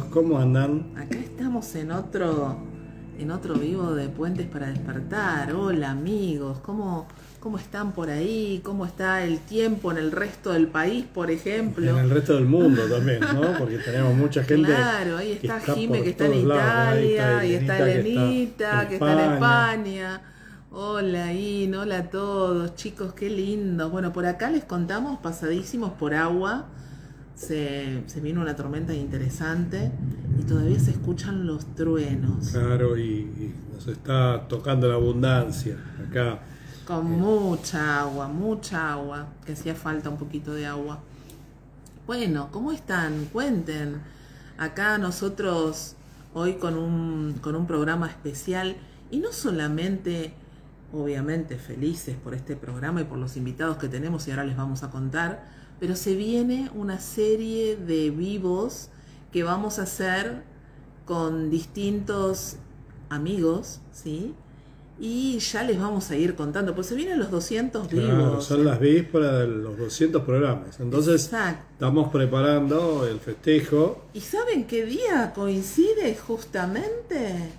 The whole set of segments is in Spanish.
chicos, ¿cómo andan? Acá estamos en otro, en otro vivo de Puentes para despertar. Hola amigos, ¿cómo, ¿cómo están por ahí? ¿Cómo está el tiempo en el resto del país, por ejemplo? En el resto del mundo también, ¿no? Porque tenemos mucha gente. Claro, ahí está, Jime que está en lados, ahí Italia, está y está Elenita, que está en. España. Hola In, hola a todos, chicos, qué lindo. Bueno, por acá les contamos, pasadísimos por agua. Se, se vino una tormenta interesante y todavía se escuchan los truenos. Claro, y, y nos está tocando la abundancia acá. Con mucha agua, mucha agua, que hacía falta un poquito de agua. Bueno, ¿cómo están? Cuenten. Acá nosotros hoy con un, con un programa especial y no solamente, obviamente, felices por este programa y por los invitados que tenemos y ahora les vamos a contar, pero se viene una serie de vivos que vamos a hacer con distintos amigos, ¿sí? Y ya les vamos a ir contando, pues se vienen los 200 Claro, vivos. son las vísperas de los 200 programas. Entonces, Exacto. estamos preparando el festejo. ¿Y saben qué día coincide justamente?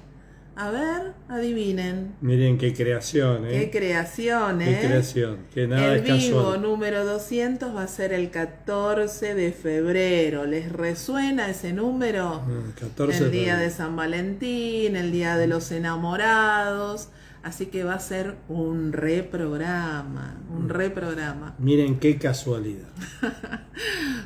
A ver, adivinen. Miren qué creación, Qué ¿eh? creación, Qué ¿eh? creación, que nada el es vivo casual. número 200 va a ser el 14 de febrero. ¿Les resuena ese número? Mm, 14 el día de San Valentín, el día de los enamorados. Así que va a ser un reprograma, un reprograma. Miren qué casualidad.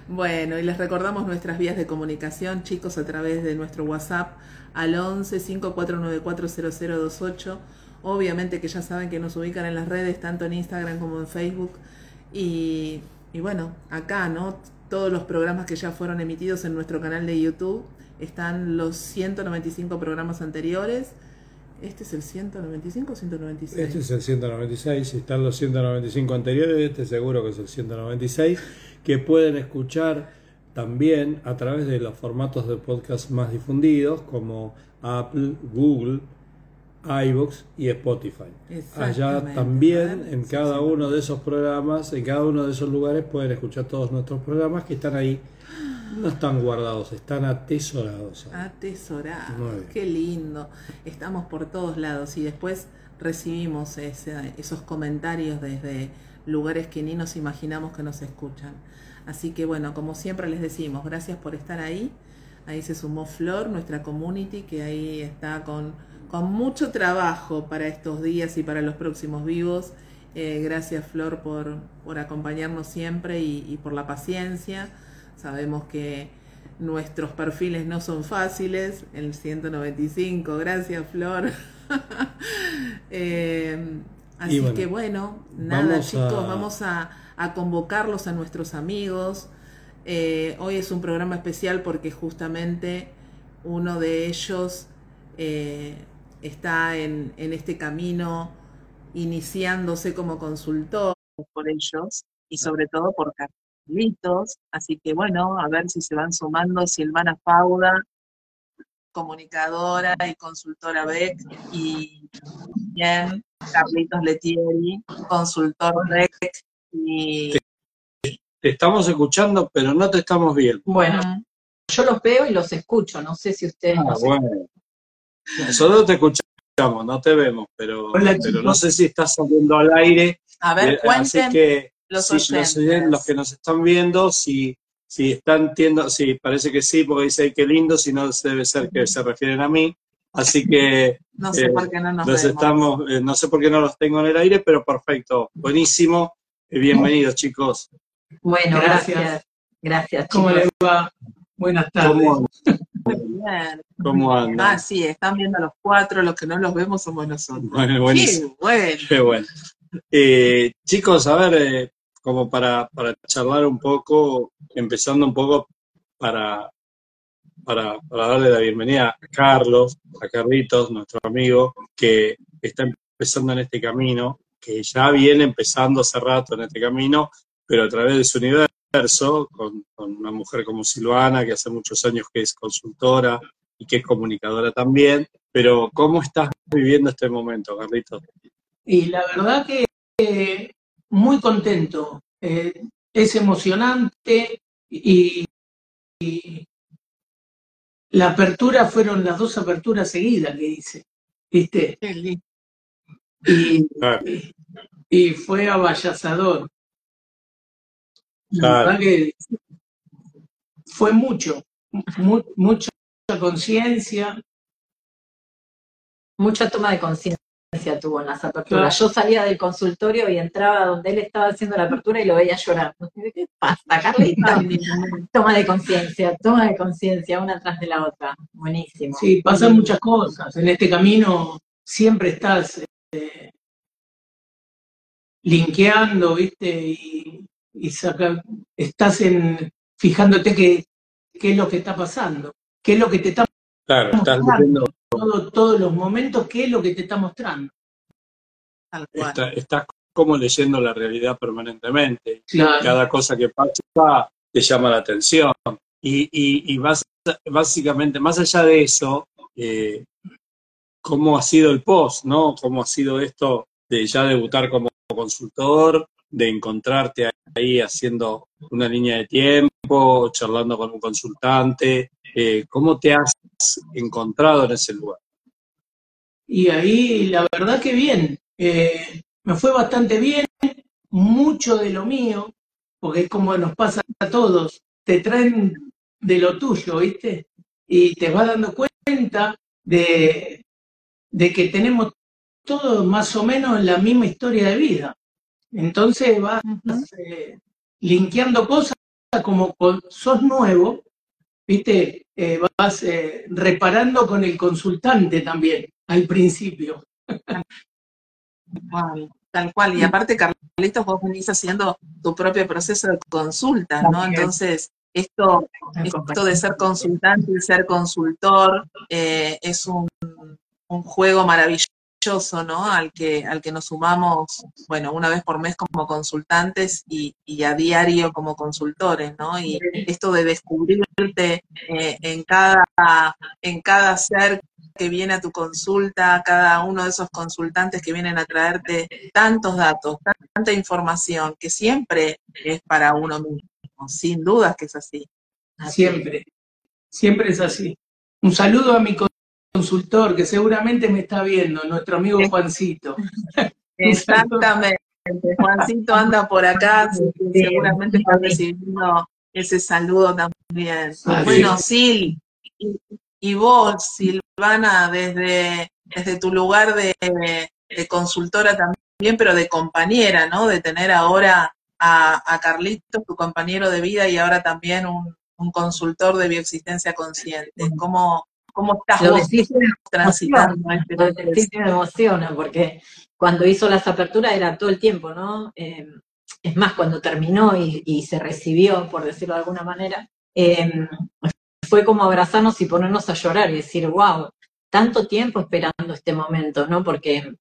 Bueno, y les recordamos nuestras vías de comunicación, chicos, a través de nuestro WhatsApp al 11 5494 0028. Obviamente que ya saben que nos ubican en las redes, tanto en Instagram como en Facebook. Y, y bueno, acá, ¿no? Todos los programas que ya fueron emitidos en nuestro canal de YouTube. Están los 195 programas anteriores. ¿Este es el 195 o 196? Este es el 196, si están los 195 anteriores, este seguro que es el 196, que pueden escuchar también a través de los formatos de podcast más difundidos como Apple, Google, iVoox y Spotify. Allá también, A ver, en cada uno de esos programas, en cada uno de esos lugares pueden escuchar todos nuestros programas que están ahí. No están guardados, están atesorados. ahí. Atesorados, Muy qué lindo. Estamos por todos lados y después recibimos ese- esos comentarios desde lugares que ni nos imaginamos que nos escuchan. Así que bueno, como siempre les decimos, gracias por estar ahí. Ahí se sumó Flor, nuestra community, que ahí está con, con mucho trabajo para estos días y para los próximos vivos. Eh, gracias Flor por, por acompañarnos siempre y, y por la paciencia. Sabemos que nuestros perfiles no son fáciles. El 195, gracias Flor. Eh, así bueno, que bueno, nada vamos chicos, a- vamos a, a convocarlos a nuestros amigos. Eh, hoy es un programa especial porque justamente uno de ellos eh, está en, en este camino iniciándose como consultor por ellos y sobre todo por Carlitos. Así que bueno, a ver si se van sumando Silvana Fauda, comunicadora y consultora BEC, y bien Carlitos Letieri, consultor BEC. Y Te estamos escuchando, pero no te estamos viendo. Bueno, yo los veo y los escucho, no sé si ustedes Ah, bueno. Nosotros te escuchamos, no te vemos, pero, Hola, pero no sé si estás saliendo al aire. a ver, Eh, Así que los si los, oyentes. oyen- los que nos están viendo, si, si están viendo, sí, parece que sí, porque dice "Ay, qué lindo, si no debe ser que se refieren a mí. Así que No sé eh, por qué no nos los vemos. estamos, eh, no sé por qué no los tengo en el aire, pero perfecto, buenísimo. Eh, bienvenidos, chicos. Bueno, Gracias. gracias. Gracias, ¿Cómo chicos. les va? Buenas tardes. ¿Cómo, Bien. cómo andan? Ah, sí, están viendo los cuatro, los que no los vemos somos nosotros. Bueno, buenísimo. Qué bueno. Qué bueno. Eh, chicos, a ver, eh, como para, para charlar un poco, empezando un poco para, para, para darle la bienvenida a Carlos, a Carlitos, nuestro amigo, que está empezando en este camino, que ya viene empezando hace rato en este camino, pero a través de su universo, con, una mujer como Silvana, que hace muchos años que es consultora y que es comunicadora también. Pero, ¿cómo estás viviendo este momento, Carlitos? Y la verdad que eh, muy contento. Eh, es emocionante y, y la apertura fueron las dos aperturas seguidas que hice, ¿viste? Y, fue avallazador. La verdad que fue mucho, mu- mucha conciencia. Mucha toma de conciencia tuvo en las aperturas. Yo salía del consultorio y entraba donde él estaba haciendo la apertura y lo veía llorando. ¿Qué pasa, Carlita? Toma de conciencia, toma de conciencia, una tras de la otra. Buenísimo. Sí, pasan muchas cosas. En este camino siempre estás eh, linkeando, ¿viste? Y, y saca- estás en, fijándote qué, qué es lo que está pasando, qué es lo que te está Claro, estás leyendo, todo- todos los momentos, qué es lo que te está mostrando. Tal cual. está- estás como leyendo la realidad permanentemente. Claro. Cada cosa que pasa te llama la atención. Y, y, y básicamente, más allá de eso, eh, ¿cómo ha sido el post, no? ¿Cómo ha sido esto de ya debutar como consultor, de encontrarte ahí haciendo una línea de tiempo, charlando con un consultante? Eh, ¿Cómo te has encontrado en ese lugar? Y ahí la verdad que bien, eh, me fue bastante bien, mucho de lo mío, porque es como nos pasa a todos, te traen de lo tuyo, ¿viste? Y te vas dando cuenta de, de que tenemos todos más o menos la misma historia de vida. Entonces vas eh, linkeando cosas como con- sos nuevo, ¿viste? Eh, vas eh, reparando con el consultante también al principio. tal cual. Y aparte, Carlitos, vos venís haciendo tu propio proceso de consulta, ¿no? También. Entonces, esto, esto de ser consultante y ser consultor eh, es un, un juego maravilloso, ¿no? Al que, al que nos sumamos, bueno, una vez por mes como consultantes y, y a diario como consultores, ¿no? Y esto de descubrirte eh, en cada, en cada ser que viene a tu consulta, cada uno de esos consultantes que vienen a traerte tantos datos, tanta información, que siempre es para uno mismo, sin dudas que es así. Siempre, siempre es así. Un saludo a mi consultor que seguramente me está viendo, nuestro amigo Juancito. Exactamente. Juancito anda por acá, seguramente está recibiendo ese saludo también. Ah, bueno, Sil, y, y vos, Silvana, desde, desde tu lugar de, de, consultora también, pero de compañera, ¿no? De tener ahora a, a Carlitos, tu compañero de vida, y ahora también un, un consultor de bioexistencia consciente. ¿Cómo, cómo estás Lo vos decís, transitando este Lo decís me emociona porque cuando hizo las aperturas era todo el tiempo, ¿no? Eh, es más, cuando terminó y, y, se recibió, por decirlo de alguna manera, eh, fue como abrazarnos y ponernos a llorar y decir, wow, tanto tiempo esperando este momento, ¿no? Porque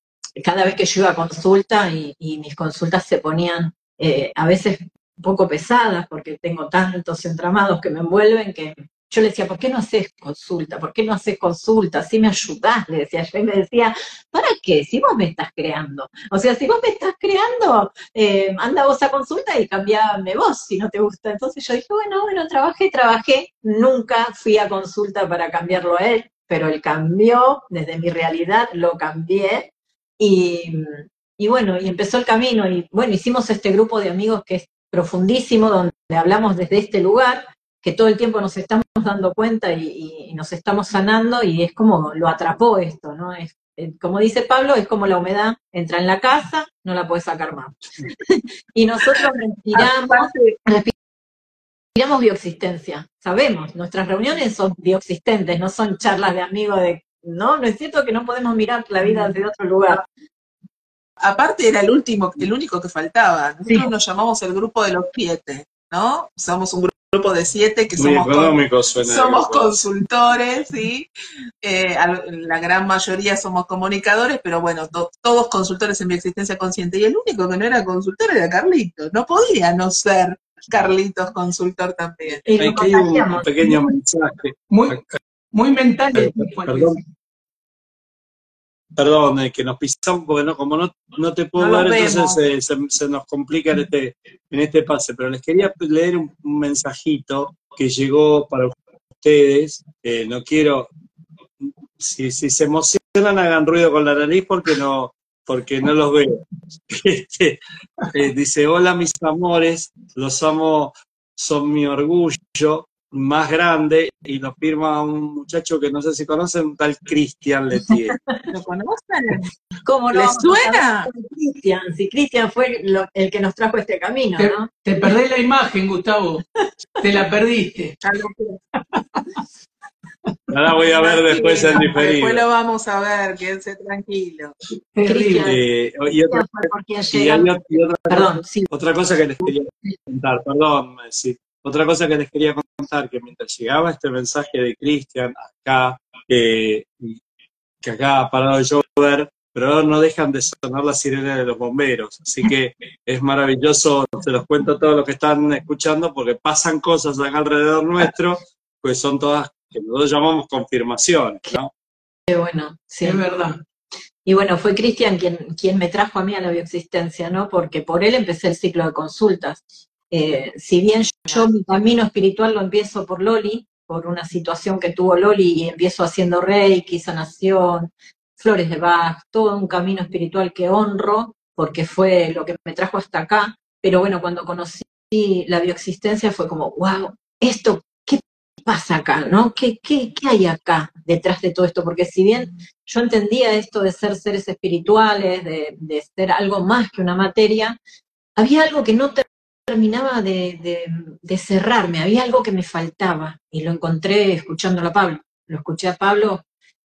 cada vez que yo iba a consulta y, y mis consultas se ponían eh, a veces un poco pesadas porque tengo tantos entramados que me envuelven que yo le decía, ¿por qué no haces consulta? ¿Por qué no haces consulta? Así me ayudás, le decía yo, y me decía, ¿para qué? Si vos me estás creando. O sea, si vos me estás creando, eh, anda vos a consulta y cambiame vos si no te gusta. Entonces yo dije, bueno, bueno, trabajé, trabajé. Nunca fui a consulta para cambiarlo a él, pero él cambió, desde mi realidad lo cambié. Y, y bueno, y empezó el camino. Y bueno, hicimos este grupo de amigos que es profundísimo, donde hablamos desde este lugar que todo el tiempo nos estamos dando cuenta y, y, nos estamos sanando y es como lo atrapó esto, ¿no? Es, como dice Pablo, es como la humedad, entra en la casa, no la puedes sacar más. y nosotros respiramos, respiramos bioexistencia, sabemos, nuestras reuniones son bioexistentes, no son charlas de amigos de, no, no es cierto que no podemos mirar la vida desde otro lugar. Aparte era el último, el único que faltaba. Nosotros sí. nos llamamos el grupo de los siete, ¿no? Somos un grupo grupo de siete que somos, con, somos consultores, ¿sí? Eh, la gran mayoría somos comunicadores, pero bueno, to, todos consultores en bioexistencia consciente. Y el único que no era consultor era Carlitos. No podía no ser Carlitos consultor también. Aquí hay un pequeño mensaje. Muy, muy mental. Perdón. Perdón, eh, que nos pisamos, porque no, como no, no te puedo no ver, entonces eh, se, se, nos complica en este, en este pase. Pero les quería leer un, un, mensajito que llegó para ustedes. Eh, no quiero, si, si se emocionan, hagan ruido con la nariz porque no, porque no los veo. Este, eh, dice, hola mis amores, los amo, son mi orgullo más grande y lo firma un muchacho que no sé si conocen, un tal Cristian Letier. ¿Lo conocen? ¿Cómo no? ¿Les suena? Cristian, si Cristian fue lo- el que nos trajo este camino, Te, ¿no? te perdés la imagen, Gustavo. Te la perdiste. Ahora voy a ver después el diferido. Después lo vamos a ver, quédense tranquilo. Terrible. Eh, y otra, y otra Perdón, sí. Otra cosa que les quería contar, perdón, sí. Otra cosa que les quería contar, que mientras llegaba este mensaje de Cristian acá, que, que acá ha parado de llover, pero ahora no dejan de sonar las sirenas de los bomberos. Así que es maravilloso, se los cuento a todos los que están escuchando, porque pasan cosas acá alrededor nuestro, pues son todas que nosotros llamamos confirmaciones, ¿no? Qué bueno, sí. Es verdad. Y bueno, fue Cristian quien, quien me trajo a mí a la bioexistencia, ¿no? Porque por él empecé el ciclo de consultas. Eh, si bien yo mi camino espiritual lo empiezo por Loli, por una situación que tuvo Loli y empiezo haciendo Reiki, sanación, flores de Bach, todo un camino espiritual que honro porque fue lo que me trajo hasta acá. Pero bueno, cuando conocí la bioexistencia fue como, wow, esto, ¿qué pasa acá? ¿No? ¿Qué, qué, qué hay acá detrás de todo esto? Porque si bien yo entendía esto de ser seres espirituales, de, de ser algo más que una materia, había algo que no terminaba de, cerrarme, había algo que me faltaba y lo encontré escuchándolo a Pablo. Lo escuché a Pablo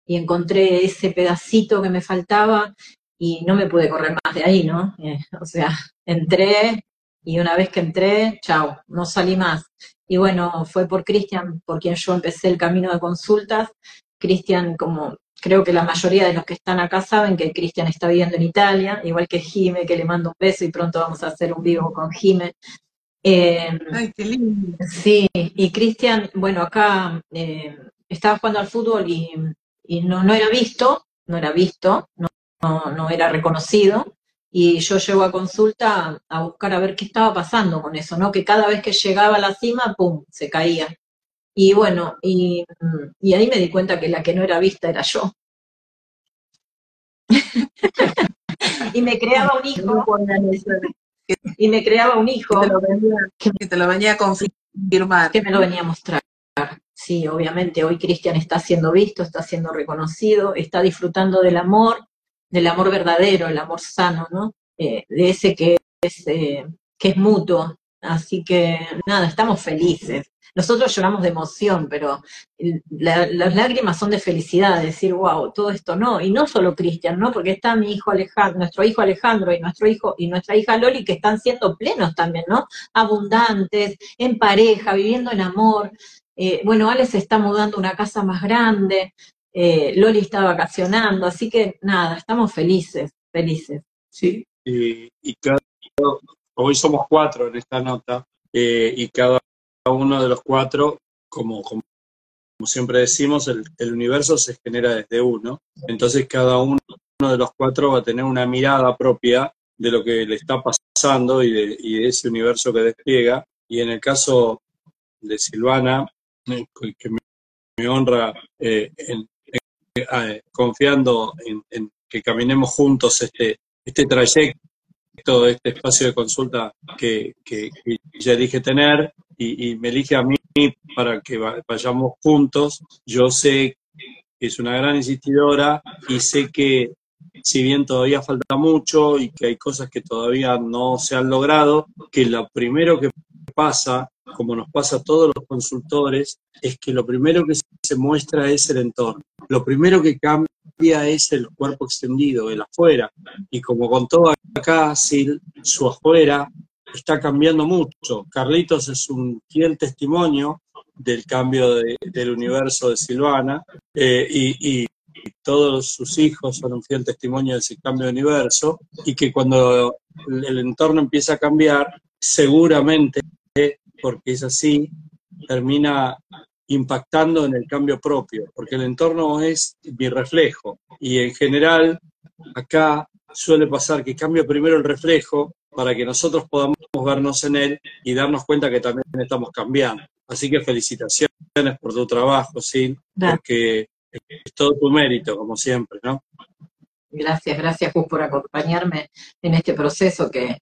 y encontré ese pedacito que me faltaba y no me pude correr más de ahí, ¿no? Eh, o sea, entré y una vez que entré, chao, no salí más. Y bueno, fue por Cristian, por quien yo empecé el camino de consultas. Cristian, como creo que la mayoría de los que están acá saben que Cristian está viviendo en Italia, igual que Jime, que le mando un beso y pronto vamos a hacer un vivo con Jime. Eh, Ay, qué lindo. Sí, y Cristian, bueno, acá eh, estaba jugando al fútbol y, y no, no era visto, no era visto, no, no, no era reconocido. Y yo llego a consulta a buscar a ver qué estaba pasando con eso, ¿no? Que cada vez que llegaba a la cima, ¡pum!, se caía. Y bueno, y, y ahí me di cuenta que la que no era vista era yo. y me creaba un hijo, y me creaba un hijo Que te lo venía, que te lo venía a confirmar. que me lo venía a mostrar. Sí, obviamente hoy Cristian está siendo visto, está siendo reconocido, está disfrutando del amor, del amor verdadero, el amor sano, ¿no? Eh, de ese que es, eh, que es mutuo. Así que nada, estamos felices. Nosotros lloramos de emoción, pero la- las lágrimas son de felicidad, de decir, wow, todo esto no. Y no solo Cristian, ¿no? Porque está mi hijo Alejandro, nuestro hijo Alejandro y nuestro hijo y nuestra hija Loli que están siendo plenos también, ¿no? Abundantes, en pareja, viviendo en amor. Eh, bueno, Ale se está mudando a una casa más grande, eh, Loli está vacacionando, así que nada, estamos felices, felices. Sí. y, y cada, hoy somos cuatro en esta nota, eh, y cada uno de los cuatro, como, como, como siempre decimos, el, el universo se genera desde uno, entonces cada uno de los cuatro va a tener una mirada propia de lo que le está pasando y de, y de ese universo que despliega, y en el caso de Silvana, eh, que me, me honra eh, en- en- eh, confiando en, en que caminemos juntos este, este trayecto, este espacio de consulta que, que, que ya elige tener y, me elige a mí para que va- vayamos juntos. Yo sé que es una gran insistidora y sé que si bien todavía falta mucho y que hay cosas que todavía no se han logrado, que lo primero que pasa, como nos pasa a todos los consultores, es que lo primero que se muestra es el entorno. Lo primero que cambia es el cuerpo extendido, el afuera. Y como contó acá Sil, su afuera está cambiando mucho. Carlitos es un fiel testimonio del cambio de- del universo de Silvana eh, y todos sus hijos son un fiel testimonio de ese cambio de universo y que cuando el, el entorno empieza a cambiar, seguramente, porque es así, termina impactando en el cambio propio, porque el entorno es mi reflejo y en general acá suele pasar que cambia primero el reflejo para que nosotros podamos vernos en él y darnos cuenta que también estamos cambiando. Así que felicitaciones por tu trabajo, sí, porque es todo tu mérito, como siempre, ¿no? Gracias, gracias Gus por acompañarme en este proceso que,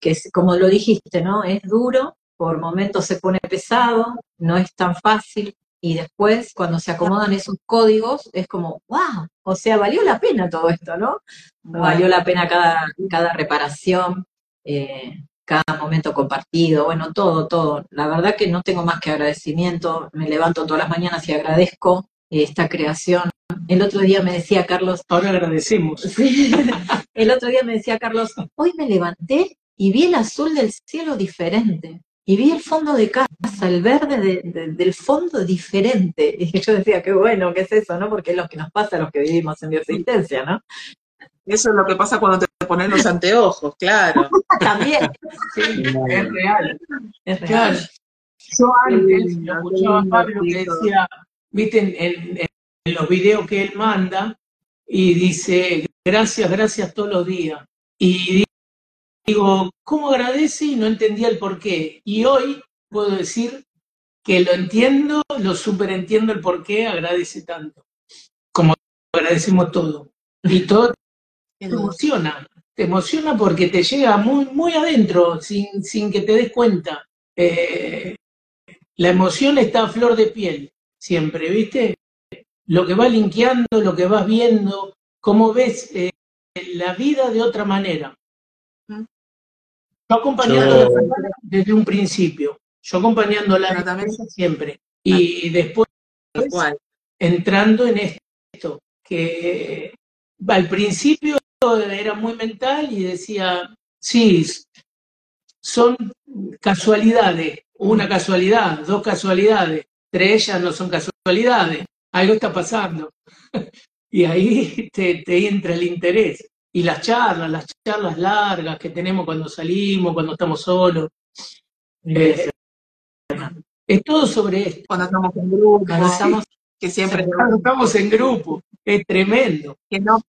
que es, como lo dijiste, ¿no? Es duro, por momentos se pone pesado, no es tan fácil, y después cuando se acomodan esos códigos es como, wow, o sea, valió la pena todo esto, ¿no? Valió la pena cada, cada reparación, eh, cada momento compartido, bueno, todo, todo. La verdad que no tengo más que agradecimiento, me levanto todas las mañanas y agradezco esta creación. El otro día me decía Carlos. Ahora agradecemos. el otro día me decía Carlos, hoy me levanté y vi el azul del cielo diferente. Y vi el fondo de casa, el verde del fondo diferente. Y yo decía, qué bueno, ¿qué es eso? ¿no? Porque es lo que nos pasa a los que vivimos en bioexistencia, ¿no? Eso es lo que pasa cuando te ponen los anteojos, claro. También. Sí, es real. Es real. Yo antes lo escuchaba a Pablo que decía, viste, en, los videos que él manda, y dice, gracias, gracias todos los días. Y digo, ¿cómo agradece? Y no entendía el por qué. Y hoy puedo decir que lo entiendo, lo superentiendo el por qué agradece tanto. Como agradecemos todo. Y todo te emociona. Te emociona porque te llega muy, muy adentro, sin, sin que te des cuenta. Eh, la emoción está a flor de piel, siempre, ¿viste? Lo que va linkeando, lo que vas viendo, cómo ves eh, la vida de otra manera. Yo acompañando desde un principio, yo acompañando la también siempre. Y después entrando en esto, que al principio era muy mental y decía, sí, son casualidades, una casualidad, dos casualidades, tres ellas no son casualidades, algo está pasando. y ahí te entra el interés y las charlas, las charlas largas que tenemos cuando salimos, cuando estamos solos. Eh, es todo sobre esto. Cuando estamos en grupo, que siempre estamos en grupo, es tremendo. Que no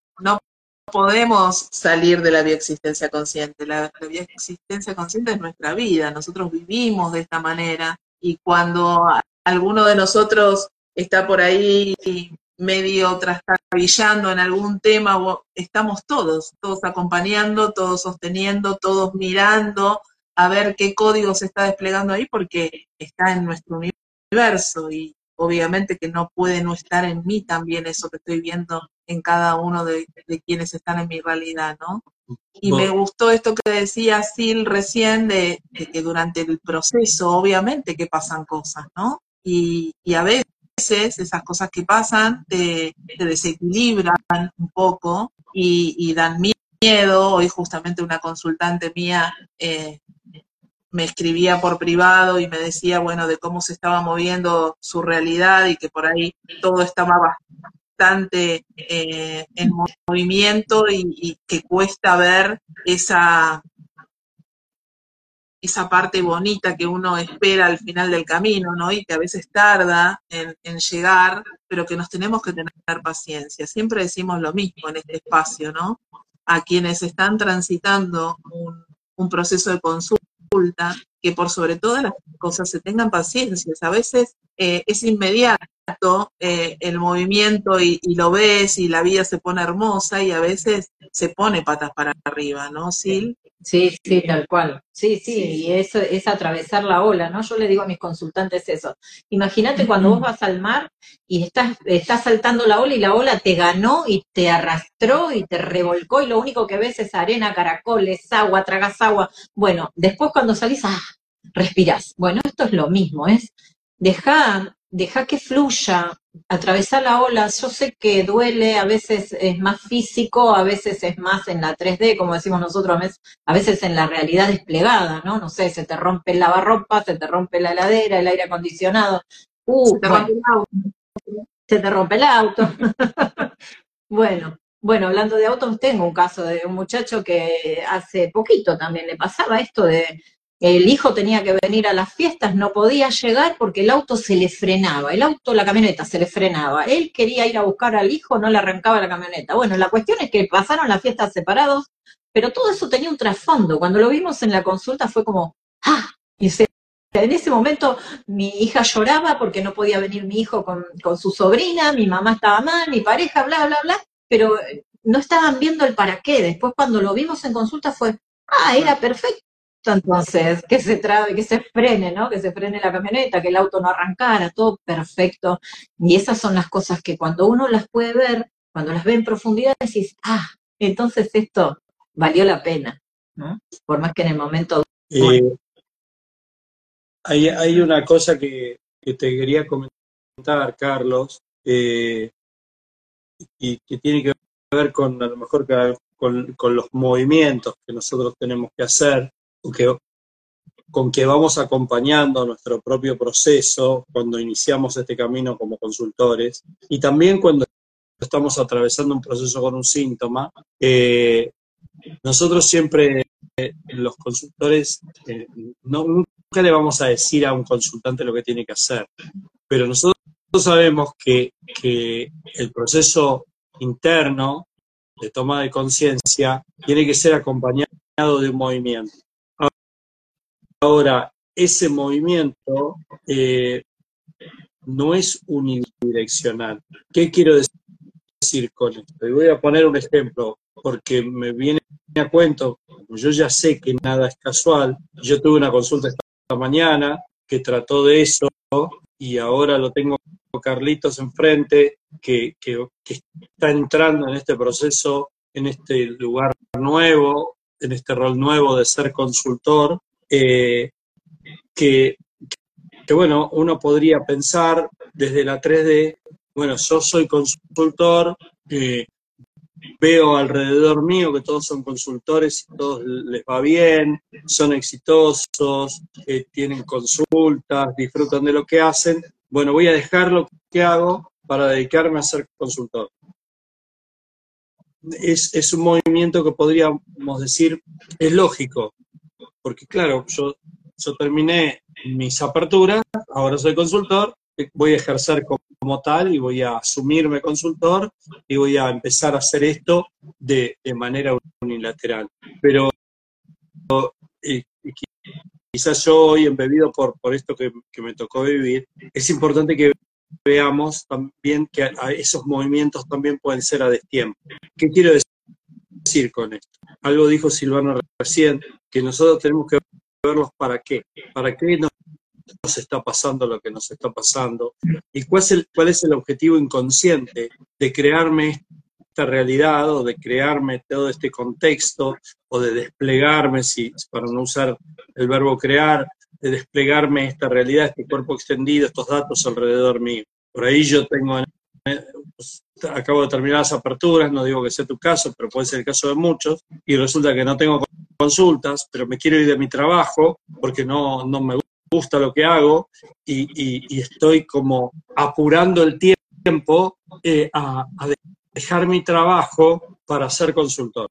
podemos salir de la bioexistencia consciente. La, la bioexistencia consciente es nuestra vida, nosotros vivimos de esta manera y cuando alguno de nosotros está por ahí medio trastabillando en algún tema, estamos todos, todos acompañando, todos sosteniendo, todos mirando a ver qué código se está desplegando ahí porque está en nuestro universo y obviamente que no puede no estar en mí también eso que estoy viendo en cada uno de, quienes están en mi realidad, ¿no? Y me gustó esto que decía Sil recién de, que durante el proceso, obviamente que pasan cosas, ¿no? Y, y a veces esas cosas que pasan te, desequilibran un poco y, dan miedo. Hoy justamente una consultante mía eh, me escribía por privado y me decía, bueno, de cómo se estaba moviendo su realidad y que por ahí todo estaba bastante eh, en movimiento y, que cuesta ver esa, esa parte bonita que uno espera al final del camino, ¿no? Y que a veces tarda en, llegar, pero que nos tenemos que tener paciencia. Siempre decimos lo mismo en este espacio, ¿no? A quienes están transitando un, proceso de consulta, que por sobre todas las cosas se tengan paciencia. A veces eh, es inmediato eh, el movimiento y, y, lo ves y la vida se pone hermosa y a veces se pone patas para arriba, ¿no, Sil? Sí, sí, tal cual. Sí, sí, y eso es atravesar la ola, ¿no? Yo le digo a mis consultantes eso. Imagínate cuando vos vas al mar y estás, estás saltando la ola y la ola te ganó y te arrastró y te revolcó y lo único que ves es arena, caracoles, agua, tragas agua. Bueno, después cuando salís, ah, respirás. Bueno, esto es lo mismo, es dejar deja que fluya, atravesar la ola. Yo sé que duele, a veces es más físico, a veces es más en la 3D, como decimos nosotros, a veces en la realidad desplegada, ¿no? No sé, se te rompe el lavarropa, se te rompe la heladera, el aire acondicionado. Uh, se te rompe el auto. Se te rompe el auto. bueno, bueno, hablando de autos, tengo un caso de un muchacho que hace poquito también le pasaba esto de el hijo tenía que venir a las fiestas, no podía llegar porque el auto se le frenaba, el auto, la camioneta se le frenaba. Él quería ir a buscar al hijo, no le arrancaba la camioneta. Bueno, la cuestión es que pasaron las fiestas separados, pero todo eso tenía un trasfondo. Cuando lo vimos en la consulta fue como, ah, y se en ese momento mi hija lloraba porque no podía venir mi hijo con, con su sobrina, mi mamá estaba mal, mi pareja, bla, bla, bla, pero no estaban viendo el para qué. Después cuando lo vimos en consulta fue, ah, era perfecto. Entonces, que se trabe, que se frene, ¿no? Que se frene la camioneta, que el auto no arrancara, todo perfecto. Y esas son las cosas que cuando uno las puede ver, cuando las ve en profundidad, decís, ah, entonces esto valió la pena, ¿no? Por más que en el momento... Eh, hay, una cosa que, te quería comentar, Carlos, eh, y que tiene que ver con, a lo mejor, con los movimientos que nosotros tenemos que hacer con que vamos acompañando nuestro propio proceso cuando iniciamos este camino como consultores y también cuando estamos atravesando un proceso con un síntoma. Eh, nosotros siempre, eh, los consultores, eh, nunca le vamos a decir a un consultante lo que tiene que hacer, pero nosotros sabemos que, que el proceso interno de toma de conciencia tiene que ser acompañado de un movimiento. Ahora, ese movimiento eh, no es unidireccional. ¿Qué quiero decir con esto? Y voy a poner un ejemplo, porque me viene a cuento, yo ya sé que nada es casual. Yo tuve una consulta esta mañana que trató de eso y ahora lo tengo Carlitos enfrente, que está entrando en este proceso, en este lugar nuevo, en este rol nuevo de ser consultor eh, que, bueno, uno podría pensar desde la 3D, bueno, yo soy consultor, eh, veo alrededor mío que todos son consultores y todos les va bien, son exitosos, eh, tienen consultas, disfrutan de lo que hacen, bueno, voy a dejar lo que hago para dedicarme a ser consultor. Es, es un movimiento que podríamos decir, es lógico, porque claro, yo, terminé mis aperturas, ahora soy consultor, voy a ejercer como, tal y voy a asumirme consultor y voy a empezar a hacer esto de, manera unilateral. Pero eh, quizás yo hoy, embebido por, por esto que me tocó vivir, es importante que veamos también que esos movimientos también pueden ser a destiempo. ¿Qué quiero decir con esto? Algo dijo Silvano recién, que nosotros tenemos que verlos para qué, para qué nos, está pasando lo que nos está pasando y cuál es, el, cuál es el objetivo inconsciente de crearme esta realidad o de crearme todo este contexto o de desplegarme, si, para no usar el verbo crear, de desplegarme esta realidad, este cuerpo extendido, estos datos alrededor mío. Por ahí yo tengo acabo de terminar las aperturas, no digo que sea tu caso, pero puede ser el caso de muchos, y resulta que no tengo consultas, pero me quiero ir de mi trabajo porque no, no me gusta lo que hago y, estoy como apurando el tiempo eh, a, dejar mi trabajo para ser consultor.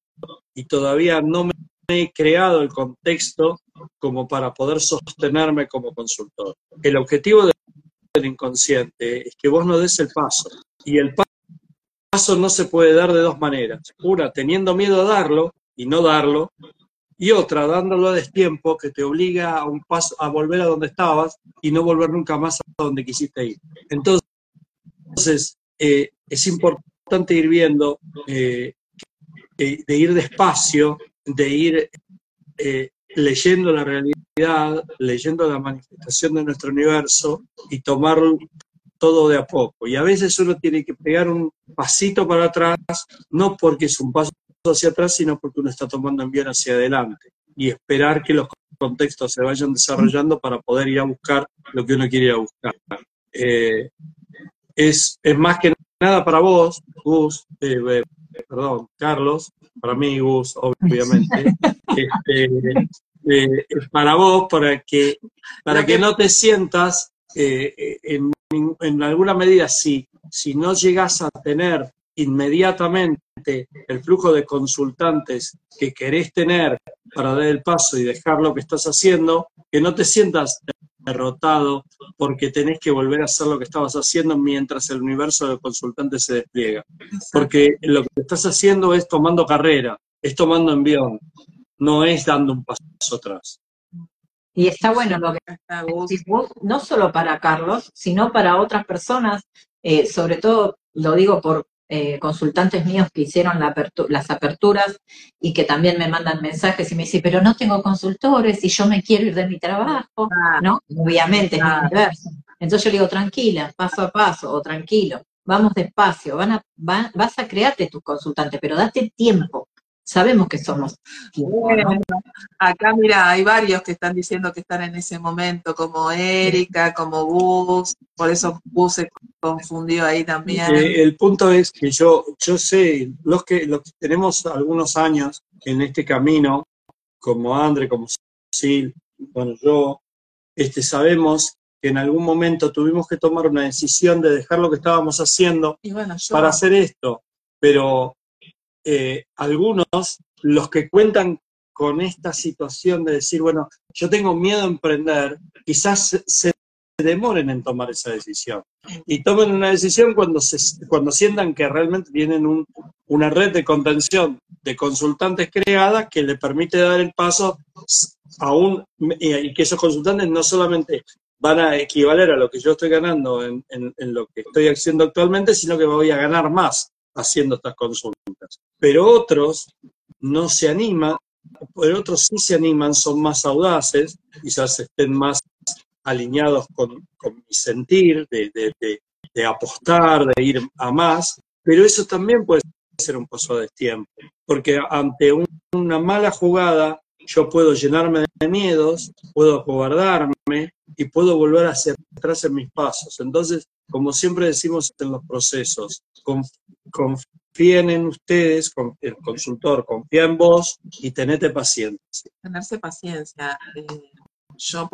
Y todavía no me he creado el contexto como para poder sostenerme como consultor. El objetivo del inconsciente es que vos no des el paso, y el paso no se puede dar de dos maneras. Una, teniendo miedo a darlo y no darlo, y otra, dándolo a destiempo que te obliga a un paso a volver a donde estabas y no volver nunca más a donde quisiste ir. Entonces, eh, es importante ir viendo, eh, de ir despacio, de ir eh, leyendo la realidad, leyendo la manifestación de nuestro universo y tomar todo de a poco. Y a veces uno tiene que pegar un pasito para atrás, no porque es un paso hacia atrás, sino porque uno está tomando envío hacia adelante y esperar que los contextos se vayan desarrollando para poder ir a buscar lo que uno quiere ir a buscar. Eh, es, es, más que nada para vos, Gus, eh, eh perdón, Carlos, para mí, Gus, obviamente, este, para vos, para que, para que no te sientas eh, en en alguna medida, si, si no llegas a tener inmediatamente el flujo de consultantes que querés tener para dar el paso y dejar lo que estás haciendo, que no te sientas derrotado porque tenés que volver a hacer lo que estabas haciendo mientras el universo de consultantes se despliega. Porque lo que estás haciendo es tomando carrera, es tomando envión, no es dando un paso atrás. Y está bueno lo que decís vos, no solo para Carlos, sino para otras personas, eh, sobre todo lo digo por eh, consultantes míos que hicieron las aperturas y que también me mandan mensajes y me dicen, pero no tengo consultores y yo me quiero ir de mi trabajo, ¿no? Obviamente es mi universo. Entonces yo le digo, tranquila, paso a paso, o tranquilo, vamos despacio, van a, vas a crearte tus consultantes, pero date tiempo, sabemos que somos. acá mira, hay varios que están diciendo que están en ese momento, como Erika, como Gus, por eso Gus se confundió ahí también. Eh, el punto es que yo, yo sé, los que, los que tenemos algunos años en este camino, como Andre, como Sil, bueno, yo, este, sabemos que en algún momento tuvimos que tomar una decisión de dejar lo que estábamos haciendo para hacer esto, pero eh, algunos, los que cuentan con esta situación de decir, bueno, yo tengo miedo a emprender, quizás se demoren en tomar esa decisión. Y tomen una decisión cuando, se, cuando sientan que realmente tienen una red de contención de consultantes creada que le permite dar el paso a un, y que esos consultantes no solamente van a equivaler a lo que yo estoy ganando en, en lo que estoy haciendo actualmente, sino que voy a ganar más haciendo estas consultas. Pero otros no se animan, pero otros sí se animan, son más audaces, quizás estén más alineados con, mi sentir, de, de, apostar, de ir a más, pero eso también puede ser un paso a destiempo, porque ante una mala jugada yo puedo llenarme de miedos, puedo acobardarme y puedo volver hacia atrás en mis pasos. Entonces, como siempre decimos en los procesos, confíen en ustedes, el consultor confía en vos y tenete paciencia. Tenerse paciencia. Eh, yo,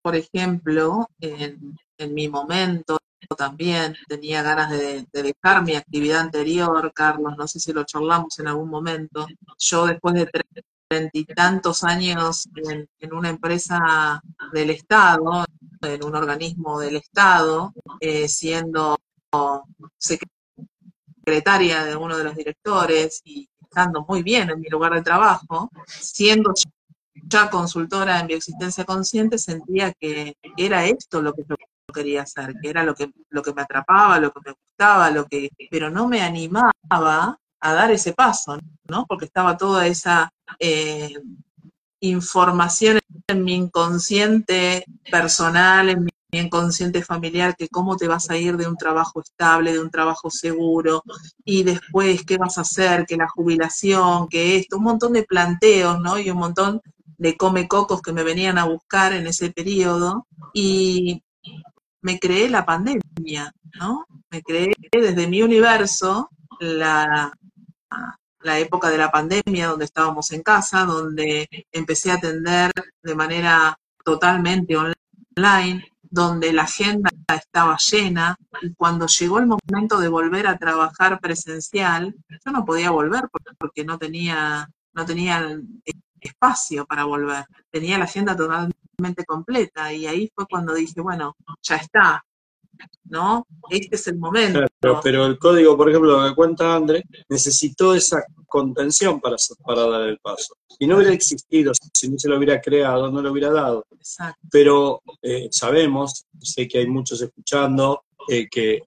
por ejemplo, en, mi momento también tenía ganas de, dejar mi actividad anterior, Carlos, no sé si lo charlamos en algún momento. Yo después de treinta y tantos años en, una empresa del Estado, en un organismo del Estado, eh, siendo secretaria de uno de los directores y estando muy bien en mi lugar de trabajo, siendo ya consultora en bioexistencia consciente, sentía que era esto lo que yo quería hacer, que era lo que, lo que me atrapaba, lo que me gustaba, lo que, pero no me animaba a dar ese paso, ¿no? Porque estaba toda esa eh, información en mi inconsciente personal, en mi inconsciente familiar, que cómo te vas a ir de un trabajo estable, de un trabajo seguro, y después qué vas a hacer, que la jubilación, que esto, un montón de planteos, ¿no? Y un montón de come cocos que me venían a buscar en ese periodo, y me creé la pandemia, ¿no? Me creé desde mi universo la, la época de la pandemia, donde estábamos en casa, donde empecé a atender de manera totalmente online, donde la agenda estaba llena y cuando llegó el momento de volver a trabajar presencial, yo no podía volver porque no tenía, no tenía espacio para volver. Tenía la agenda totalmente completa y ahí fue cuando dije, bueno, ya está, ¿no? Este es el momento. pero el código, por ejemplo, lo que cuenta André, necesitó esa contención para, para dar el paso. Y no hubiera existido, si no se lo hubiera creado, no lo hubiera dado. Pero eh, sabemos, sé que hay muchos escuchando, eh, que,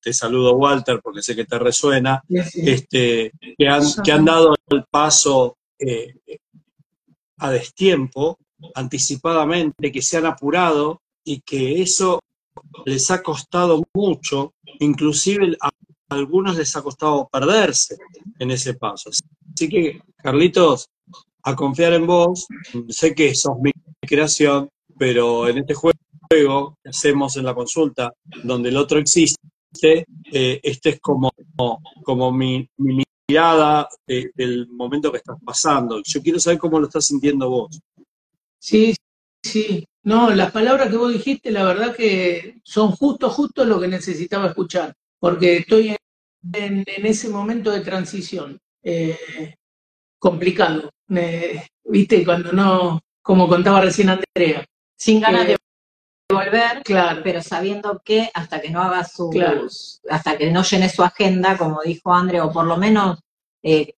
te saludo Walter porque sé que te resuena, Este, que, han, que han dado el paso eh, a destiempo, anticipadamente, que se han apurado y que eso les ha costado mucho, inclusive a algunos les ha costado perderse en ese paso. Así que, Carlitos, a confiar en vos, sé que sos mi creación, pero en este juego que hacemos en la consulta, donde el otro existe, eh, este es como, como mi, mirada del momento que estás pasando. Yo quiero saber cómo lo estás sintiendo vos. Sí, sí. No, las palabras que vos dijiste, la verdad que son justo, justo lo que necesitaba escuchar, porque estoy en, ese momento de transición eh, complicado. ¿Viste? Cuando no, como contaba recién Andrea. Sin ganas de volver, claro. pero sabiendo que hasta que no haga su, hasta que no llene su agenda, como dijo Andrea, o por lo menos eh,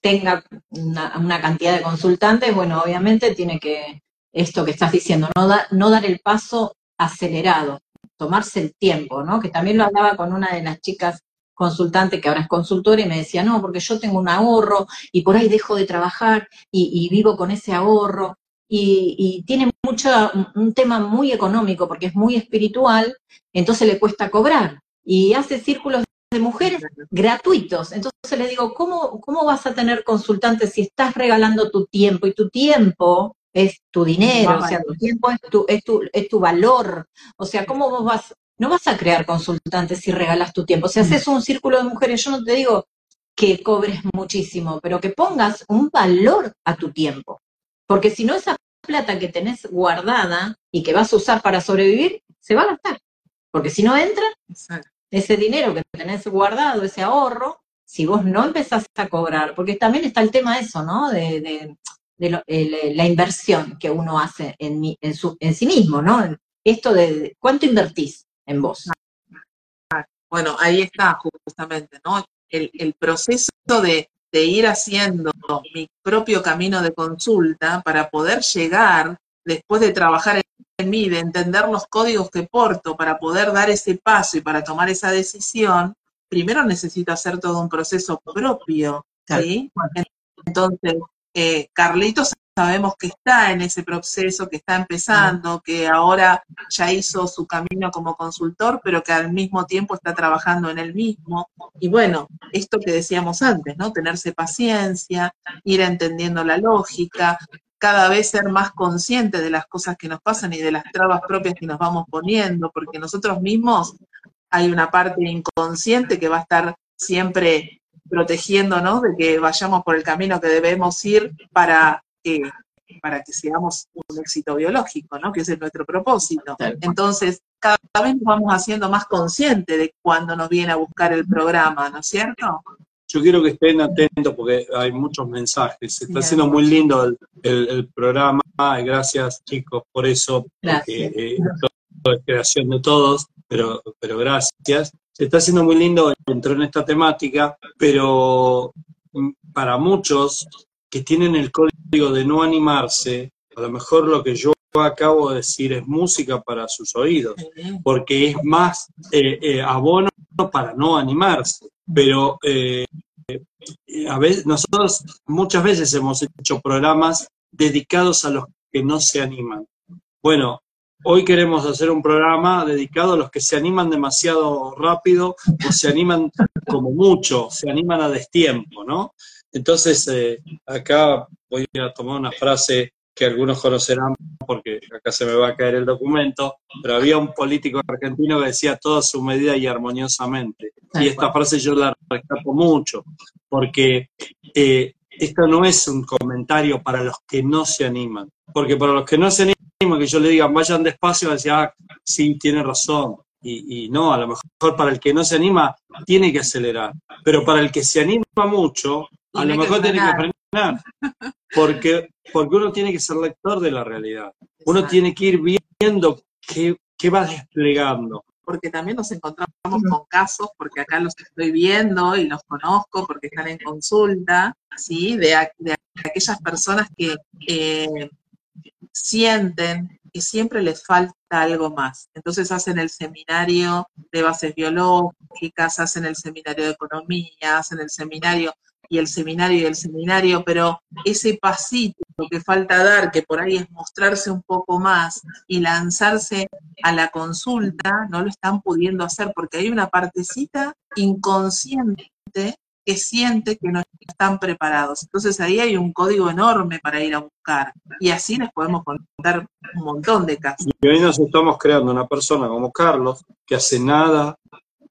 tenga una, cantidad de consultantes, bueno, obviamente tiene que, esto que estás diciendo, no, no dar el paso acelerado, tomarse el tiempo, ¿no? Que también lo hablaba con una de las chicas consultantes que ahora es consultora y me decía, no, porque yo tengo un ahorro y por ahí dejo de trabajar y, vivo con ese ahorro. Y, tiene mucho, un tema muy económico porque es muy espiritual, entonces le cuesta cobrar. Y hace círculos de mujeres gratuitos. Entonces le digo, ¿cómo, ¿cómo vas a tener consultantes si estás regalando tu tiempo? Y tu tiempo es tu dinero, o sea, tu tiempo es tu, es tu, es tu valor. O sea, ¿cómo vos vas, no vas a crear consultantes si regalas tu tiempo? Si haces un círculo de mujeres, yo no te digo que cobres muchísimo, pero que pongas un valor a tu tiempo. Porque si no, esa plata que tenés guardada y que vas a usar para sobrevivir, se va a gastar. Porque si no entra, ese dinero que tenés guardado, ese ahorro, si vos no empezás a cobrar, porque también está el tema eso, ¿no? De, de, la inversión que uno hace en, en, su, en sí mismo, ¿no? Esto de cuánto invertís en vos. Bueno, ahí está justamente, ¿no? El, el proceso de, de ir haciendo mi propio camino de consulta para poder llegar, después de trabajar en mí, de entender los códigos que porto para poder dar ese paso y para tomar esa decisión, primero necesito hacer todo un proceso propio, ¿sí? Entonces, eh, Carlitos sabemos que está en ese proceso, que está empezando, que ahora ya hizo su camino como consultor, pero que al mismo tiempo está trabajando en el mismo. Y bueno, esto que decíamos antes, ¿no? Tenerse paciencia, ir entendiendo la lógica, cada vez ser más consciente de las cosas que nos pasan y de las trabas propias que nos vamos poniendo, porque nosotros mismos hay una parte inconsciente que va a estar siempre protegiéndonos de que vayamos por el camino que debemos ir para que, para que seamos un éxito biológico, ¿no? Que ese es nuestro propósito. Entonces, cada vez nos vamos haciendo más conscientes de cuando nos viene a buscar el programa, ¿no es cierto? Yo quiero que estén atentos porque hay muchos mensajes. Se está haciendo muy lindo el, el, programa. Gracias, chicos, por eso. Gracias. Porque, eh, es creación de todos, pero, pero gracias. Se está haciendo muy lindo, entró en esta temática, pero mm, para muchos que tienen el código de no animarse, a lo mejor lo que yo acabo de decir es música para sus oídos, porque es más eh, eh, abono para no animarse. Pero eh, a veces, nosotros muchas veces hemos hecho programas dedicados a los que no se animan. Bueno, hoy queremos hacer un programa dedicado a los que se animan demasiado rápido o se animan como mucho, se animan a destiempo, ¿no? Entonces, acá voy a tomar una frase que algunos conocerán porque acá se me va a caer el documento, pero había un político argentino que decía todo a su medida y armoniosamente. Y esta frase yo la rescato mucho, porque eh, esto no es un comentario para los que no se animan, porque para los que no se animan, que yo le diga vayan despacio, decía, ah, sí, tiene razón. Y, y no, a lo mejor para el que no se anima, tiene que acelerar. Pero para el que se anima mucho, a lo mejor tiene que frenar. Porque, porque uno tiene que ser lector de la realidad. Uno tiene que ir viendo qué, qué va desplegando. Porque también nos encontramos con casos, porque acá los estoy viendo y los conozco porque están en consulta, ¿sí? De, de aquellas personas que eh, sienten que siempre les falta algo más. Entonces hacen el seminario de bases biológicas, hacen el seminario de economía, hacen el seminario y el seminario y el seminario, pero ese pasito que falta dar, que por ahí es mostrarse un poco más y lanzarse a la consulta, no lo están pudiendo hacer porque hay una partecita inconsciente que siente que no están preparados. Entonces ahí hay un código enorme para ir a buscar. Y así les podemos contar un montón de casos. Y hoy nos estamos creando una persona como Carlos, que hace nada,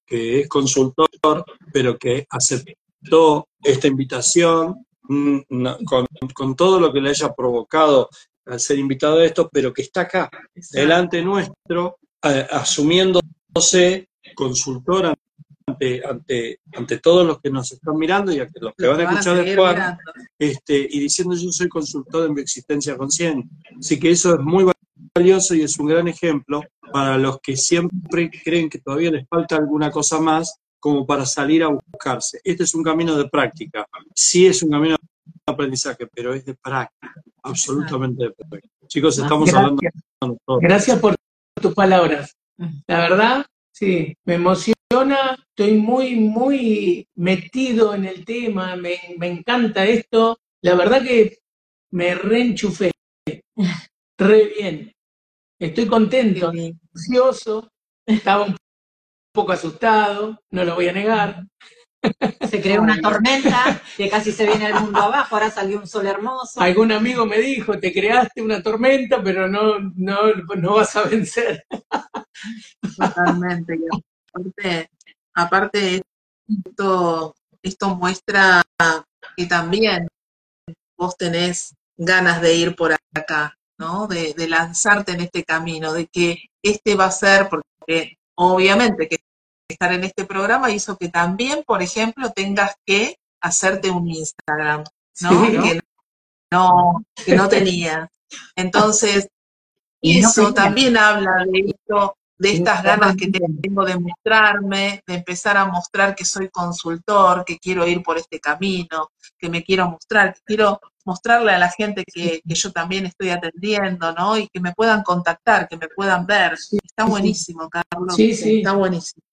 que es consultor, pero que hace esta invitación mm, con, todo lo que le haya provocado al ser invitado a esto, pero que está acá, delante nuestro, asumiéndose consultora ante, ante, ante todos los que nos están mirando y a los que van a escuchar después, este, y diciendo yo soy consultor en mi existencia consciente. Así que eso es muy valioso y es un gran ejemplo para los que siempre creen que todavía les falta alguna cosa más como para salir a buscarse. Este es un camino de práctica. Sí es un camino de aprendizaje, pero es de práctica, absolutamente de práctica. Chicos, estamos hablando de nosotros. Gracias por tus palabras. La verdad, sí, me emociona, estoy muy, muy metido en el tema, me, me encanta esto. La verdad que me reenchufé. Re bien. Estoy contento, ansioso, estaba un poco asustado, no lo voy a negar. Se creó una tormenta, que casi se viene el mundo abajo, ahora salió un sol hermoso. Algún amigo me dijo, te creaste una tormenta, pero no, no, no vas a vencer. Totalmente. aparte, aparte esto, esto muestra que también vos tenés ganas de ir por acá, ¿no? De, de lanzarte en este camino, de que este va a ser, porque obviamente que estar en este programa hizo que también, por ejemplo, tengas que hacerte un Instagram, ¿no? Que no, que no tenía. Entonces, eso también habla de esto, de estas ganas que tengo de mostrarme, de empezar a mostrar que soy consultor, que quiero ir por este camino, que me quiero mostrar, que quiero mostrarle a la gente que, que yo también estoy atendiendo, ¿no? Y que me puedan contactar, que me puedan ver. Está buenísimo, Carlos. Sí, sí. Está buenísimo.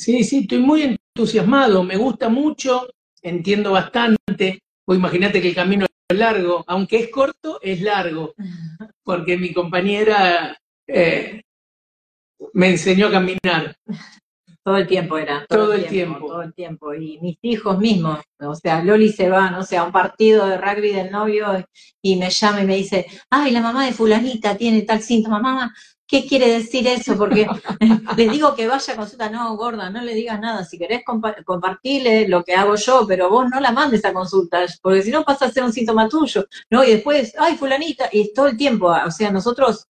Sí, sí, estoy muy entusiasmado, me gusta mucho, entiendo bastante. Pues imagínate que el camino es largo, aunque es corto, es largo, porque mi compañera eh, me enseñó a caminar. Todo el tiempo era. Todo, el tiempo, Todo el tiempo. Y mis hijos mismos, o sea, Loli se va, no sé, a un partido de rugby del novio y me llama y me dice, ay, la mamá de fulanita tiene tal síntoma, mamá, ¿qué quiere decir eso? Porque le digo que vaya a consulta, no, gorda, no le digas nada, si querés compartirle lo que hago yo, pero vos no la mandes a consulta, porque si no pasa a ser un síntoma tuyo, ¿no? Y después, ay, fulanita, y todo el tiempo, o sea, nosotros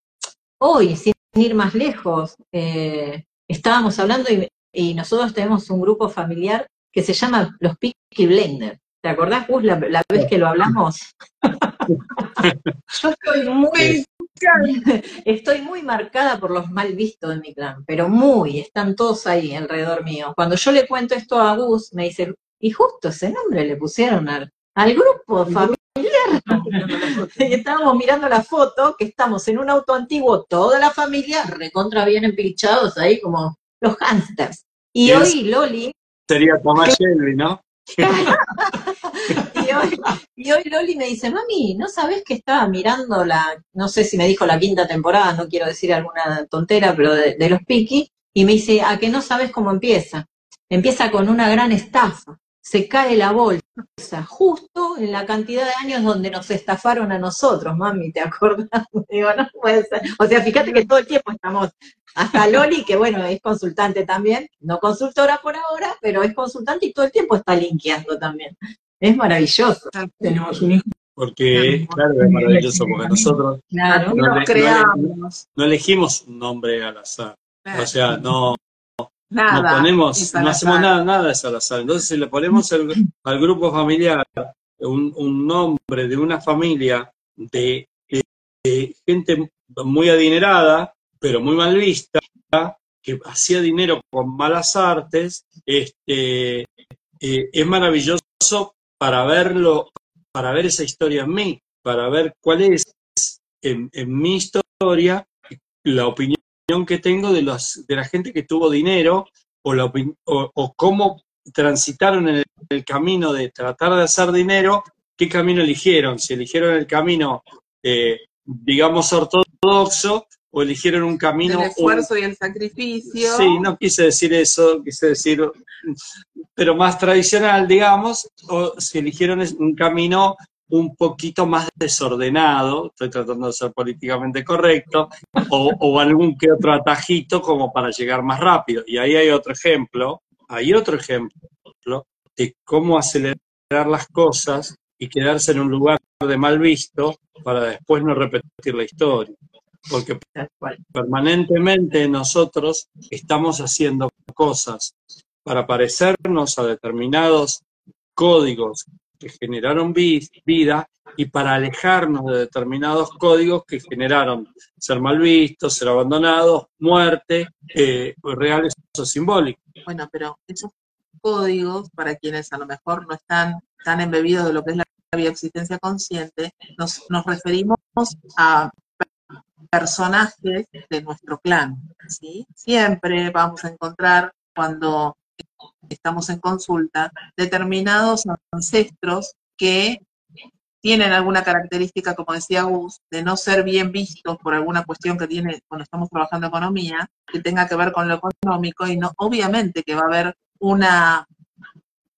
hoy, sin ir más lejos, eh, estábamos hablando y, y, nosotros tenemos un grupo familiar que se llama los Picky Blender. ¿Te acordás, Gus, la, la vez que lo hablamos? Yo estoy muy, estoy muy marcada por los mal vistos de mi clan, pero muy, están todos ahí alrededor mío. Cuando yo le cuento esto a Gus, me dice, y justo ese nombre le pusieron al, al grupo familiar. y estábamos mirando la foto, que estamos en un auto antiguo, toda la familia, recontra bien empilchados ahí como los hamsters. Y hoy Loli... Sería Tomás Shelby, ¿no? y, hoy, Loli me dice, mami, ¿no sabes que estaba mirando la, no sé si me dijo la quinta temporada, no quiero decir alguna tontera, pero de, de los Piki, y me dice, ¿a que no sabes cómo empieza? Empieza con una gran estafa, se cae la bolsa, justo en la cantidad de años donde nos estafaron a nosotros, mami, ¿te acordás? Digo, no puede ser. O sea, fíjate que todo el tiempo estamos, hasta Loli, que bueno, es consultante también, no consultora por ahora, pero es consultante y todo el tiempo está linkeando también. Es maravilloso. Tenemos un hijo. Porque, claro, es maravilloso, porque nosotros claro, no, no, creamos. no elegimos un nombre al azar. Claro. O sea, no, Nada, no ponemos, no hacemos nada, nada es al azar. Entonces, si le ponemos al, al grupo familiar un, un nombre de una familia de, de- de gente muy adinerada, pero muy mal vista, que hacía dinero con malas artes, este, eh, es maravilloso para verlo, para ver esa historia en mí, para ver cuál es en, mi historia la opinión que tengo de, los, de la gente que tuvo dinero o, cómo transitaron en el, el camino de tratar de hacer dinero, qué camino eligieron, si eligieron el camino, eh, digamos, ortodoxo o eligieron un camino... el esfuerzo y el sacrificio. Sí, no quise decir eso, quise decir, pero más tradicional, digamos, o si eligieron un camino un poquito más desordenado, estoy tratando de ser políticamente correcto, o, o algún que otro atajito como para llegar más rápido. Y ahí hay otro ejemplo, hay otro ejemplo de cómo acelerar las cosas y quedarse en un lugar de mal visto para después no repetir la historia. Porque permanentemente nosotros estamos haciendo cosas para parecernos a determinados códigos que generaron vi- vida y para alejarnos de determinados códigos que generaron ser mal vistos, ser abandonados, muerte, eh, reales o simbólicos. Bueno, pero eso códigos, para quienes a lo mejor no están tan embebidos de lo que es la bioexistencia consciente, nos, nos referimos a personajes de nuestro clan. Siempre vamos a encontrar cuando estamos en consulta determinados ancestros que tienen alguna característica, como decía Gus, de no ser bien vistos por alguna cuestión que tiene cuando estamos trabajando economía, que tenga que ver con lo económico, y no, obviamente que va a haber una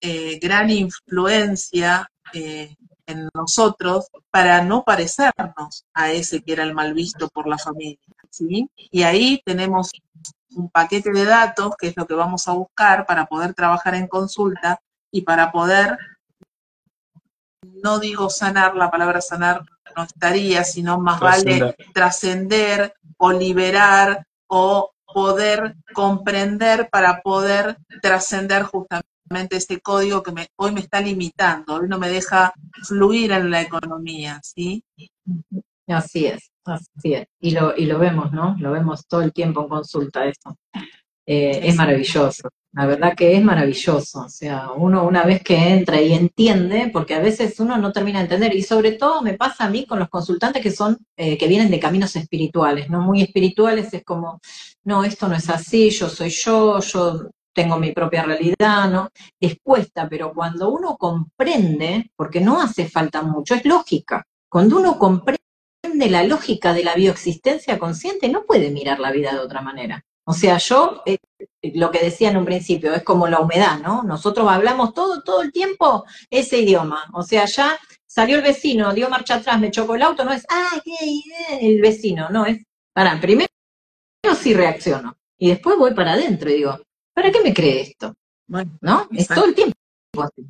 eh, gran influencia eh, en nosotros para no parecernos a ese que era el mal visto por la familia. ¿sí? Y ahí tenemos un paquete de datos, que es lo que vamos a buscar para poder trabajar en consulta y para poder no digo sanar, la palabra sanar no estaría, sino más vale trascender o liberar o poder comprender para poder trascender justamente este código que hoy me está limitando, hoy no me deja fluir en la economía, ¿sí? Así es, así es. Y lo, y lo vemos, ¿no? Lo vemos todo el tiempo en consulta esto. Eh, es maravilloso. La verdad que es maravilloso. O sea, uno una vez que entra y entiende, porque a veces uno no termina de entender, y sobre todo me pasa a mí con los consultantes que son, eh, que vienen de caminos espirituales, ¿no? Muy espirituales, es como, no, esto no es así, yo soy yo, yo tengo mi propia realidad, ¿no? Es cuesta, pero cuando uno comprende, porque no hace falta mucho, es lógica. Cuando uno comprende la lógica de la bioexistencia consciente, no puede mirar la vida de otra manera. O sea, yo, eh, lo que decía en un principio, es como la humedad, ¿no? Nosotros hablamos todo, todo el tiempo ese idioma. O sea, ya salió el vecino, dio marcha atrás, me chocó el auto, no es, ah, el vecino, no, es, para, primero sí reacciono, y después voy para adentro y digo, ¿para qué me cree esto? Bueno, ¿no? Es todo el tiempo. Todo el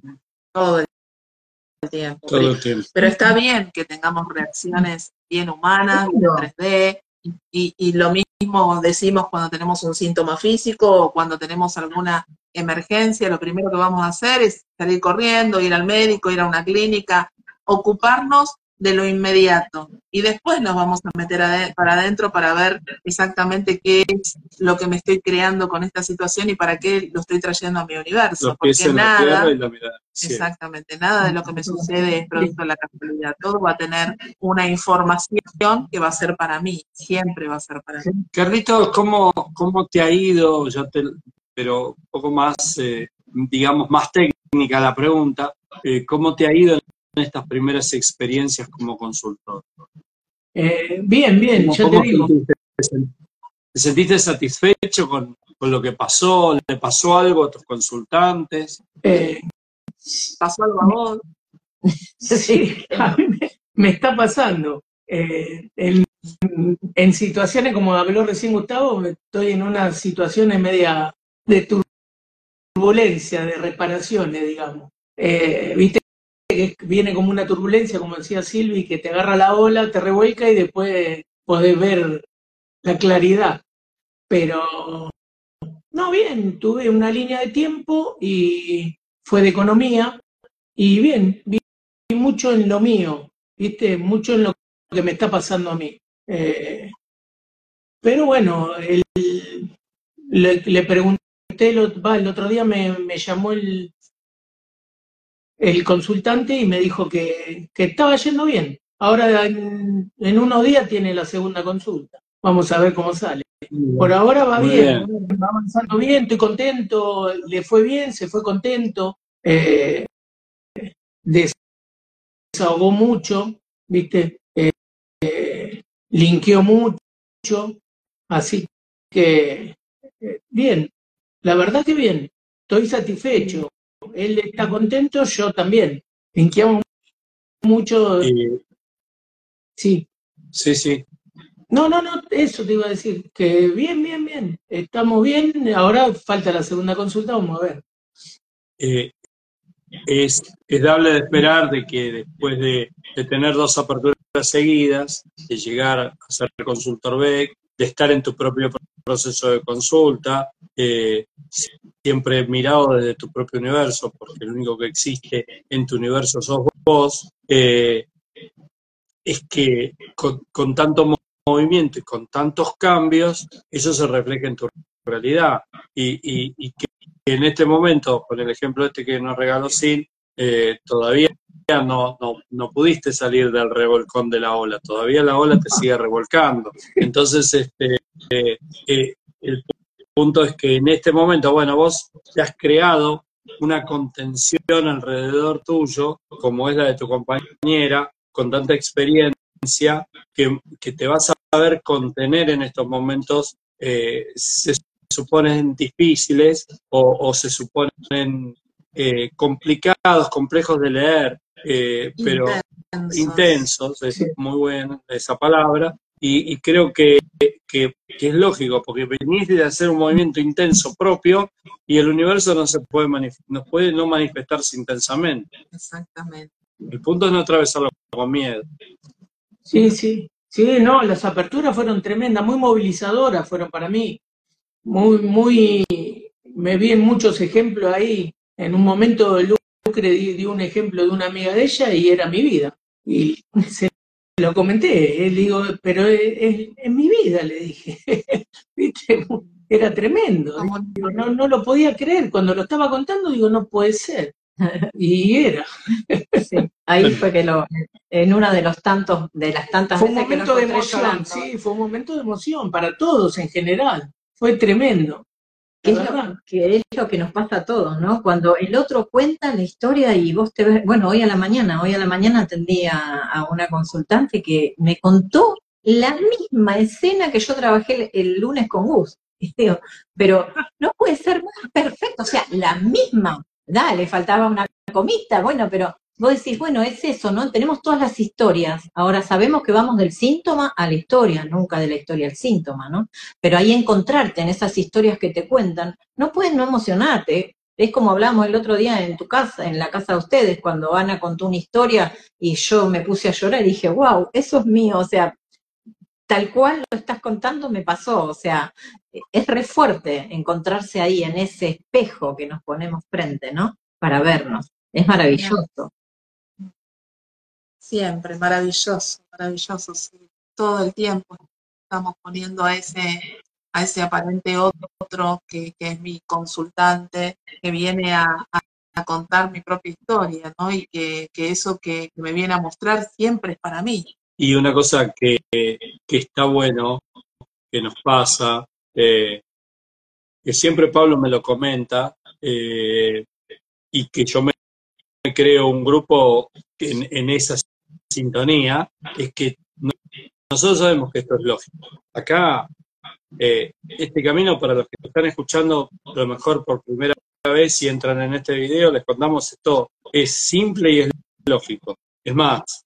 tiempo. Todo el tiempo. Pero está bien que tengamos reacciones bien humanas, en 3D, y, y, lo mismo decimos cuando tenemos un síntoma físico o cuando tenemos alguna emergencia, lo primero que vamos a hacer es salir corriendo, ir al médico, ir a una clínica, ocuparnos de lo inmediato. Y después nos vamos a meter para adentro para ver exactamente qué es lo que me estoy creando con esta situación y para qué lo estoy trayendo a mi universo. Porque nada, exactamente, nada de lo que me sucede es producto de la casualidad. Todo va a tener una información que va a ser para mí, siempre va a ser para mí. Carlitos, ¿cómo, cómo te ha ido? Ya te, pero un poco más, eh, digamos, más técnica la pregunta. Eh, ¿Cómo te ha ido estas primeras experiencias como consultor? Eh, bien, bien, ya te digo. ¿Te sentiste satisfecho con, lo que pasó? ¿Le pasó algo a tus consultantes? Eh, ¿Pasó algo a vos? sí, a mí me, está pasando. Eh, en, en, situaciones como habló recién Gustavo, estoy en una situación media de turbulencia, de reparaciones, digamos. Viste que viene como una turbulencia, como decía Silvi, que te agarra la ola, te revuelca y después podés ver la claridad. Pero, no, bien, tuve una línea de tiempo y fue de economía y bien, vi mucho en lo mío, viste, mucho en lo que me está pasando a mí. Eh, pero bueno, le, pregunté, el, el otro día me, me llamó el, el consultante y me dijo que, estaba yendo bien. Ahora en, unos días tiene la segunda consulta. Vamos a ver cómo sale. Por ahora va bien, va avanzando bien, estoy contento, le fue bien, se fue contento, eh, desahogó mucho, ¿viste? Eh, eh, linkeó mucho, así que eh, bien, la verdad que bien, estoy satisfecho él está contento, yo también. Inquiamos mucho. Sí. Sí, sí. No, no, no, eso te iba a decir, que bien, bien, bien, estamos bien, ahora falta la segunda consulta, vamos a ver. Eh, es, es, dable de esperar de que después de, tener dos aperturas seguidas, de llegar a ser consultor B, de estar en tu propio proceso de consulta, siempre mirado desde tu propio universo, porque lo único que existe en tu universo sos vos, eh, es que con, tanto movimiento y con tantos cambios, eso se refleja en tu realidad. Y, que en este momento, con el ejemplo este que nos regaló Sin, eh, todavía no, no, no, pudiste salir del revolcón de la ola, todavía la ola te sigue revolcando. Entonces, este, eh, eh, el punto es que en este momento, bueno, vos te has creado una contención alrededor tuyo, como es la de tu compañera, con tanta experiencia, que, que te vas a saber contener en estos momentos, eh, se suponen difíciles o, se suponen complicados, complejos de leer, eh, pero intensos, es muy buena esa palabra, y, creo que, que, es lógico, porque venís de hacer un movimiento intenso propio y el universo no se puede, no puede no manifestarse intensamente. Exactamente. El punto es no atravesarlo con miedo. Sí, sí, sí, no, las aperturas fueron tremendas, muy movilizadoras fueron para mí, muy, muy, me vi en muchos ejemplos ahí. En un momento Lucre dio un ejemplo de una amiga de ella y era mi vida. Y se lo comenté, él digo, pero es, mi vida, le dije. ¿Viste? Era tremendo. no, no lo podía creer. Cuando lo estaba contando, digo, no puede ser. Y era. ahí fue que lo, en una de los tantos, de las tantas fue un momento de emoción, sí, fue un momento de emoción para todos en general. Fue tremendo. Que es, lo, que es, lo, que nos pasa a todos, ¿no? Cuando el otro cuenta la historia y vos te ves, bueno, hoy a la mañana, hoy a la mañana atendí a, una consultante que me contó la misma escena que yo trabajé el, lunes con Gus. Pero no puede ser más perfecto, o sea, la misma, dale, faltaba una comita, bueno, pero vos decís, bueno, es eso, ¿no? Tenemos todas las historias. Ahora sabemos que vamos del síntoma a la historia, nunca de la historia al síntoma, ¿no? Pero ahí encontrarte en esas historias que te cuentan, no pueden no emocionarte. Es como hablamos el otro día en tu casa, en la casa de ustedes, cuando Ana contó una historia y yo me puse a llorar y dije, wow, eso es mío, o sea, tal cual lo estás contando me pasó, o sea, es re fuerte encontrarse ahí en ese espejo que nos ponemos frente, ¿no? Para vernos. Es maravilloso. Siempre, maravilloso, maravilloso, Todo el tiempo estamos poniendo a ese, a ese aparente otro que, es mi consultante, que viene a, contar mi propia historia, ¿no? Y que, eso que, me viene a mostrar siempre es para mí. Y una cosa que, está bueno, que nos pasa, eh, que siempre Pablo me lo comenta, eh, y que yo me creo un grupo en, en esa sintonía, es que nosotros sabemos que esto es lógico. Acá, eh, este camino, para los que están escuchando, a lo mejor por primera vez, si entran en este video, les contamos esto, es simple y es lógico. Es más,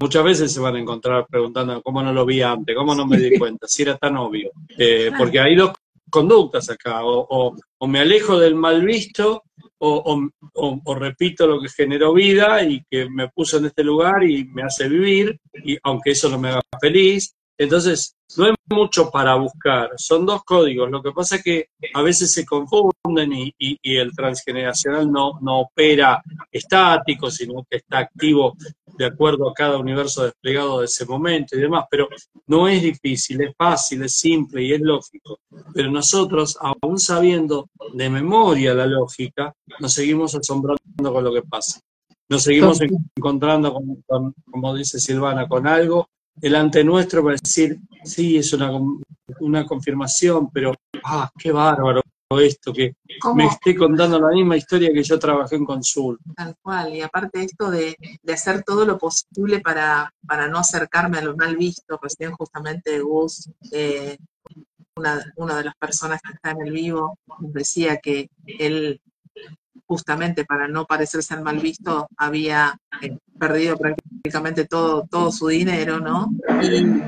muchas veces se van a encontrar preguntando cómo no lo vi antes, cómo no me di cuenta, si era tan obvio. Eh, porque hay dos conductas acá, o, o me alejo del mal visto o, repito lo que generó vida y que me puso en este lugar y me hace vivir, y aunque eso no me haga feliz. Entonces, no hay mucho para buscar, son dos códigos. Lo que pasa es que a veces se confunden y, y el transgeneracional no, no opera estático, sino que está activo de acuerdo a cada universo desplegado de ese momento y demás, pero no es difícil, es fácil, es simple y es lógico. Pero nosotros, aún sabiendo de memoria la lógica, nos seguimos asombrando con lo que pasa. Nos seguimos encontrando, con, como dice Silvana, con algo delante nuestro para decir, sí, es una, una confirmación, pero, ah, qué bárbaro, esto, que me esté contando la misma historia que yo trabajé en consulta. Tal cual, y aparte esto de, hacer todo lo posible para, para no acercarme a lo mal visto, recién justamente Gus, eh, una, una de las personas que está en el vivo, decía que él justamente para no parecerse al mal visto, había eh, perdido prácticamente todo, todo su dinero, ¿no? Y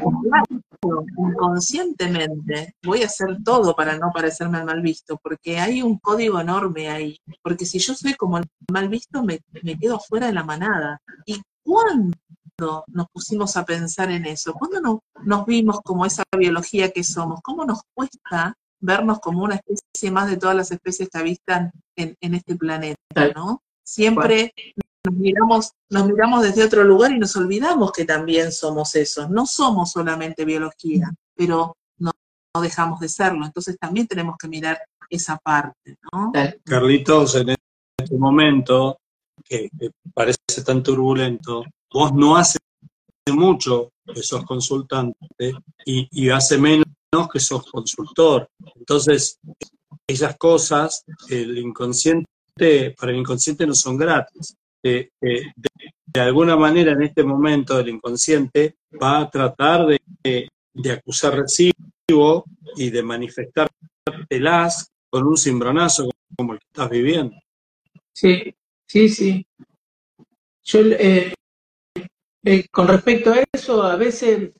inconscientemente voy a hacer todo para no parecerme al mal visto, porque hay un código enorme ahí. Porque si yo soy como mal visto, me, quedo fuera de la manada. ¿Y cuándo nos pusimos a pensar en eso? ¿Cuándo nos, nos vimos como esa biología que somos? ¿Cómo nos cuesta vernos como una especie más de todas las especies que habitan en, en este planeta, ¿no? Siempre nos miramos, nos miramos desde otro lugar y nos olvidamos que también somos eso. No somos solamente biología, pero no, dejamos de serlo. Entonces también tenemos que mirar esa parte, ¿no? Carlitos, en este momento, que, que parece tan turbulento, vos no hace mucho que sos consultante y, y hace menos que sos consultor. Entonces, esas cosas, el inconsciente, para el inconsciente no son gratis. Eh, eh, de, alguna manera, en este momento, el inconsciente va a tratar de, de- acusar recibo y de manifestártelas con un cimbronazo como el que estás viviendo. Sí, sí, sí. Yo, eh, eh, con respecto a eso, a veces,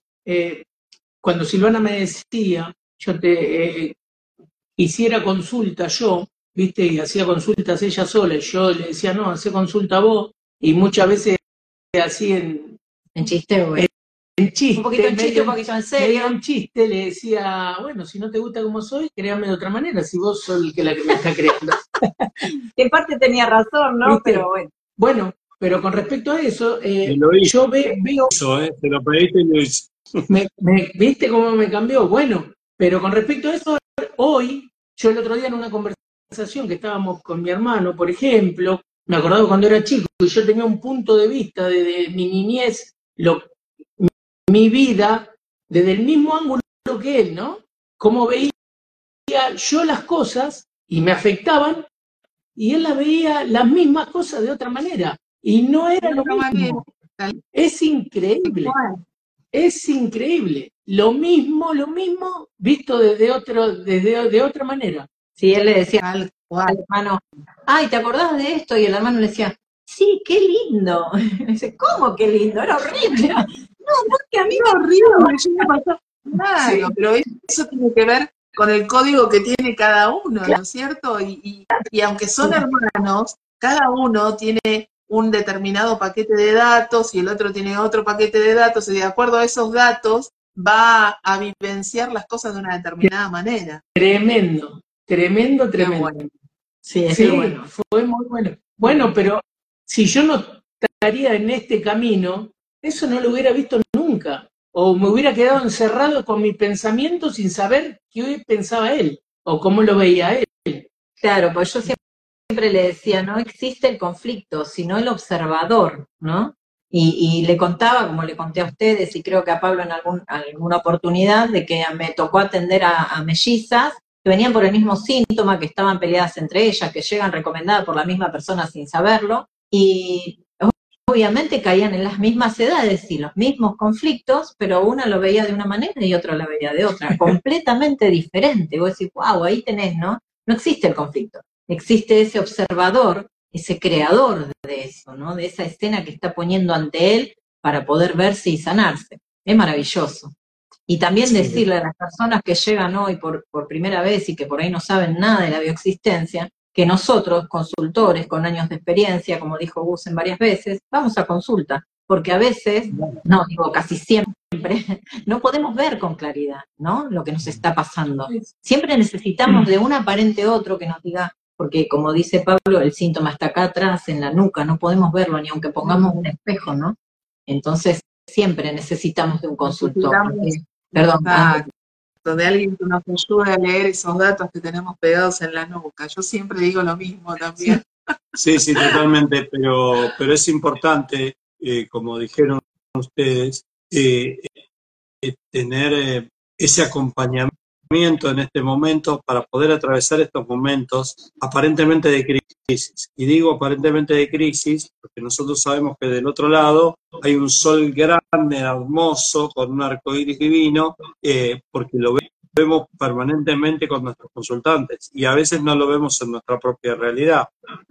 cuando Silvana me decía, yo te eh, hiciera consulta yo, viste, y hacía consultas ella sola, y yo le decía, no, hace consulta vos, y muchas veces así en, En chiste, güey. en chiste, Un poquito en chiste, un poquito en serio. en chiste, le decía, bueno, si no te gusta como soy, créame de otra manera, si vos sos el que la que me está creando. En parte tenía razón, ¿no? ¿Viste? Pero bueno. Bueno, pero con respecto a eso, eh, Y lo hizo. yo ve- veo Eso, ¿eh? Te lo pediste y lo hizo. Me, me- ¿Viste cómo me cambió? Bueno, pero con respecto a eso, hoy, yo el otro día en una conversación que estábamos con mi hermano, por ejemplo, me acordaba cuando era chico y yo tenía un punto de vista de, de mi niñez, lo, mi, mi vida, desde el mismo ángulo que él, ¿no? Cómo veía yo las cosas y me afectaban y él las veía las mismas cosas de otra manera y no era lo mismo. Es increíble. Es increíble. Lo mismo, lo mismo, visto desde otro, desde de otra manera. Sí, él le decía al cual. hermano, ay, ¿te acordás de esto? Y el hermano le decía, sí, qué lindo. Y dice, ¿cómo qué lindo? Era horrible. No, porque a mí me horrible, yo me pasó- Claro, Sí. pero eso tiene que ver con el código que tiene cada uno, ¿no es cierto? Y, y- y aunque son hermanos, cada uno tiene un determinado paquete de datos y el otro tiene otro paquete de datos y de acuerdo a esos datos va a vivenciar las cosas de una determinada manera. Tremendo, tremendo, tremendo. bueno. Sí, es Sí, bueno. fue muy bueno. Bueno, pero si yo no estaría en este camino, eso no lo hubiera visto nunca. O me hubiera quedado encerrado con mi pensamiento sin saber qué hoy pensaba él o cómo lo veía él. Claro, pues yo siempre, siempre le decía, no existe el conflicto, sino el observador, ¿no? Y, y le contaba, como le conté a ustedes, y creo que a Pablo en algún, alguna oportunidad, de que me tocó atender a, a mellizas que venían por el mismo síntoma, que estaban peleadas entre ellas, que llegan recomendadas por la misma persona sin saberlo, y obviamente caían en las mismas edades y los mismos conflictos, pero una lo veía de una manera y otra la veía de otra, completamente diferente. Vos decís, wow, ahí tenés, ¿no? No existe el conflicto, existe ese observador, ese creador de eso, ¿no? De esa escena que está poniendo ante él para poder verse y sanarse. Es maravilloso. Y también Sí. decirle a las personas que llegan hoy por, por primera vez y que por ahí no saben nada de la bioexistencia, que nosotros, consultores con años de experiencia, como dijo Gusen varias veces, vamos a consulta, porque a veces, no digo casi siempre, no podemos ver con claridad, ¿no? Lo que nos está pasando. Siempre necesitamos de un aparente otro que nos diga, porque como dice Pablo, el síntoma está acá atrás, en la nuca, no podemos verlo ni aunque pongamos un espejo, ¿no? Entonces, siempre necesitamos de un consultor. Perdón, Exacto, de alguien que nos ayude a leer esos datos que tenemos pegados en la nuca. Yo siempre digo lo mismo también. Sí, sí, totalmente, pero, pero es importante, eh, como dijeron ustedes, eh, eh, tener eh, ese acompañamiento en este momento para poder atravesar estos momentos aparentemente de crisis. Y digo aparentemente de crisis porque nosotros sabemos que del otro lado hay un sol grande, hermoso, con un arco iris divino, eh, porque lo ve- vemos permanentemente con nuestros consultantes y a veces no lo vemos en nuestra propia realidad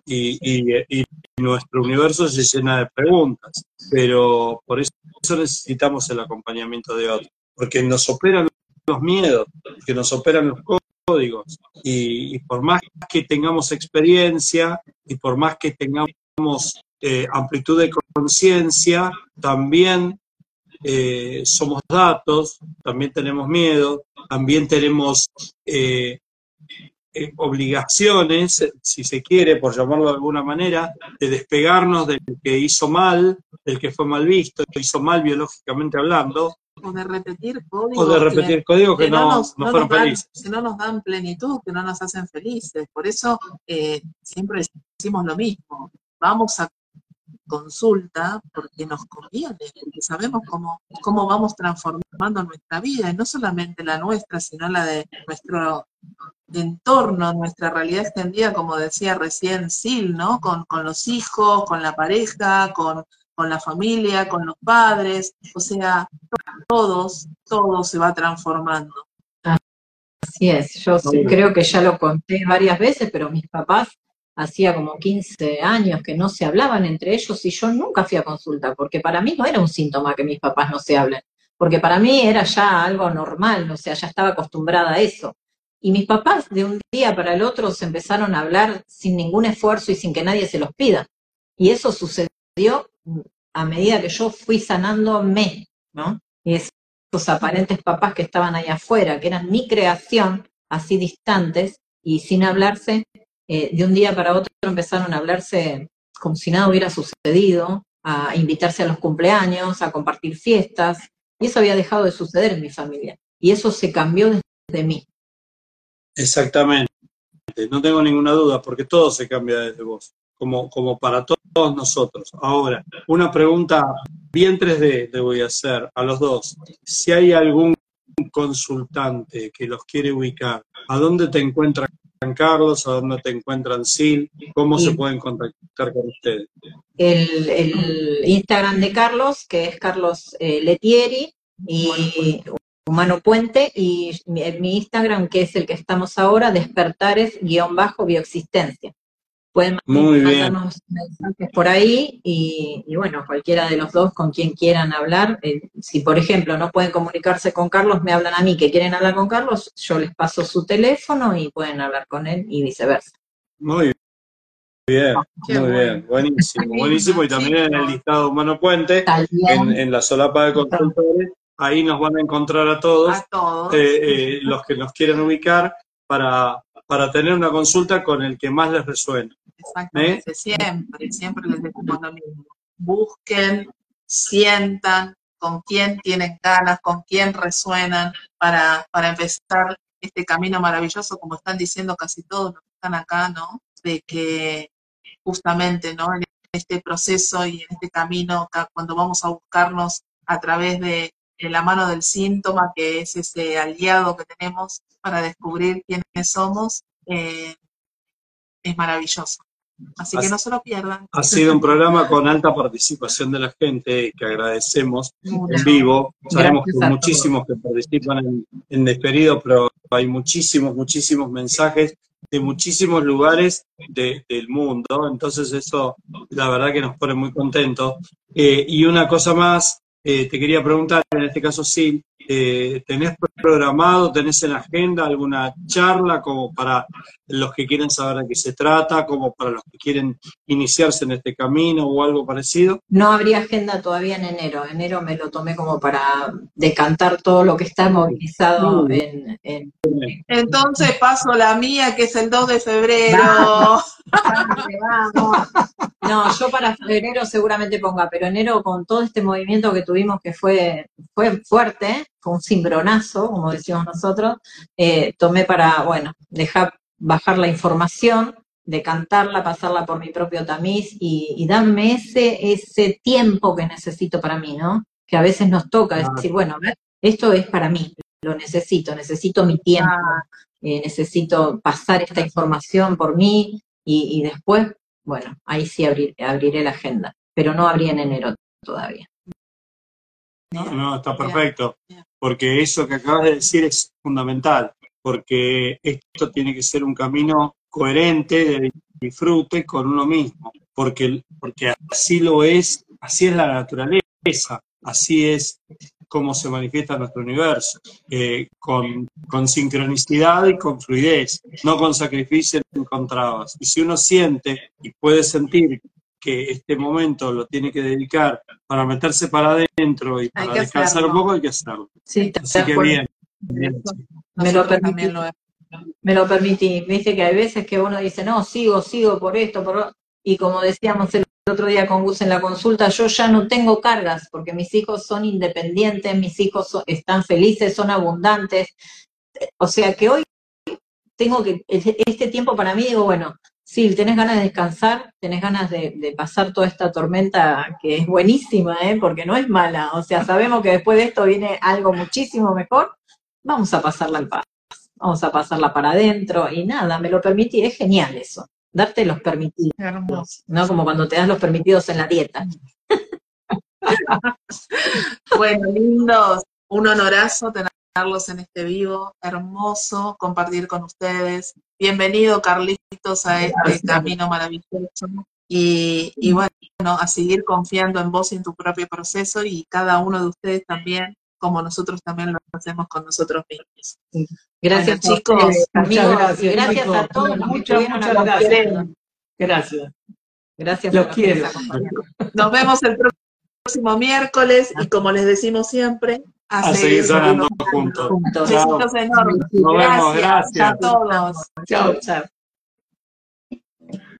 y, y- y nuestro universo se llena de preguntas, pero por eso necesitamos el acompañamiento de otros, porque nos operan los miedos, que nos operan los códigos. Y, por más que tengamos experiencia y por más que tengamos eh, amplitud de conciencia, también eh, somos datos, también tenemos miedo, también tenemos eh, obligaciones, si se quiere, por llamarlo de alguna manera, de despegarnos del que hizo mal, del que fue mal visto, que hizo mal biológicamente hablando, o de repetir códigos. O de repetir códigos que, no, nos, no fueron dan, felices. que no nos dan plenitud, que no nos hacen felices. Por eso eh, siempre decimos lo mismo. Vamos a consulta porque nos conviene, porque sabemos cómo, cómo vamos transformando nuestra vida, y no solamente la nuestra, sino la de nuestro entorno, nuestra realidad extendida, como decía recién Sil, ¿no? Con, con los hijos, con la pareja, con, con la familia, con los padres, o sea, todos, todo se va transformando. Así es, yo sí creo que ya lo conté varias veces, pero mis papás hacía como 15 años que no se hablaban entre ellos y yo nunca fui a consulta, porque para mí no era un síntoma que mis papás no se hablen, porque para mí era ya algo normal, o sea, ya estaba acostumbrada a eso. Y mis papás de un día para el otro se empezaron a hablar sin ningún esfuerzo y sin que nadie se los pida. Y eso sucedió a medida que yo fui sanándome, ¿no? Esos aparentes papás que estaban ahí afuera, que eran mi creación, así distantes y sin hablarse, eh, de un día para otro empezaron a hablarse como si nada hubiera sucedido, a invitarse a los cumpleaños, a compartir fiestas, y eso había dejado de suceder en mi familia. Y eso se cambió desde mí. Exactamente, no tengo ninguna duda, porque todo se cambia desde vos, como, como para todos nosotros. Ahora, una pregunta bien 3D le voy a hacer a los dos. Si hay algún consultante que los quiere ubicar, ¿a dónde te encuentra Carlos, a dónde te encuentran Sil, cómo se pueden contactar con ustedes. El, el, Instagram de Carlos, que es Carlos eh, Letieri, y Humano Puente, y mi, mi, Instagram, que es el que estamos ahora, despertares-bioexistencia. Pueden Muy mandarnos mensajes por ahí y, y, bueno, cualquiera de los dos con quien quieran hablar. Eh, si, por ejemplo, no pueden comunicarse con Carlos, me hablan a mí que quieren hablar con Carlos, yo les paso su teléfono y pueden hablar con él y viceversa. Muy bien. Muy bueno. bien, buenísimo, buenísimo. Y también en el listado Humano Puente, en, en, la solapa de consultores, ahí nos van a encontrar a todos, a todos. Eh, eh, los que nos quieran ubicar para, para tener una consulta con el que más les. Exactamente, ¿Eh? siempre, siempre les decimos lo mismo. Busquen, sientan con quién tienen ganas, con quién resuenan para, para empezar este camino maravilloso, como están diciendo casi todos los que están acá, ¿no? De que justamente, ¿no? En este proceso y en este camino, cuando vamos a buscarnos a través de, de la mano del síntoma, que es ese aliado que tenemos para descubrir quiénes somos, eh, es maravilloso. Así que no se lo pierdan. Ha sido un programa con alta participación de la gente que agradecemos en vivo. Sabemos que hay muchísimos que participan en, en despedido, pero hay muchísimos, muchísimos mensajes de muchísimos lugares de, del mundo. Entonces eso, la verdad que nos pone muy contentos. Eh, y una cosa más, te quería preguntar, en este caso sí, eh, ¿tenés programado, tenés en agenda alguna charla como para los que quieren saber de qué se trata, como para los que quieren iniciarse en este camino o algo parecido? No habría agenda todavía en enero. Enero me lo tomé como para decantar todo lo que está movilizado Mm. en, en- Entonces paso la mía, que es el 2 de febrero. Vamos. No, yo para febrero seguramente ponga, pero enero con todo este movimiento que tuvimos que fue, fue fuerte, fue un cimbronazo, como decimos nosotros, eh, tomé para, bueno, dejar bajar la información, decantarla, pasarla por mi propio tamiz y, y darme ese, ese tiempo que necesito para mí, ¿no? Que a veces nos toca decir, bueno, a ver, esto es para mí, lo necesito, necesito mi tiempo, eh, necesito pasar esta información por mí y, y después, bueno, ahí sí abrir- abriré la agenda, pero no abrí en enero todavía. No, no, está perfecto, porque eso que acabas de decir es fundamental, porque esto tiene que ser un camino coherente de disfrute con uno mismo, porque, porque así lo es, así es la naturaleza, así es como se manifiesta nuestro universo, eh, con, con sincronicidad y con fluidez, no con sacrificio ni con trabas. Y si uno siente y puede sentir que este momento lo tiene que dedicar para meterse para adentro y para descansar un poco, hay que hacerlo. Sí, Así que bien. bien. Me lo permití. me lo permití. Viste que hay veces que uno dice, no, sigo, sigo por esto, por lo-". Y como decíamos el otro día con Gus en la consulta, yo ya no tengo cargas porque mis hijos son independientes, mis hijos están felices, son abundantes. O sea que hoy tengo que, este tiempo para mí, digo, bueno, sí, tenés ganas de descansar, tenés ganas de, pasar toda esta tormenta que es buenísima, ¿eh? porque no es mala. O sea, sabemos que después de esto viene algo muchísimo mejor. Vamos a pasarla en paz, vamos a pasarla para adentro y nada, me lo permití, es genial eso, darte los permitidos, ¿no? Como cuando te das los permitidos en la dieta. bueno, lindos, un honorazo tener en este vivo, hermoso compartir con ustedes. Bienvenido, Carlitos, a este camino maravilloso. Y, bueno, a seguir confiando en vos y en tu propio proceso y cada uno de ustedes también, como nosotros también lo hacemos con nosotros mismos. Gracias, chicos. Muchas gracias. gracias a todos los muchas, que muchas gracias. Gracias. Gracias. Los quiero. Nos vemos el próximo miércoles y como les decimos siempre, a, seguir sanando juntos. Besitos enormes. Nos vemos, gracias. a todos. Chao, chao.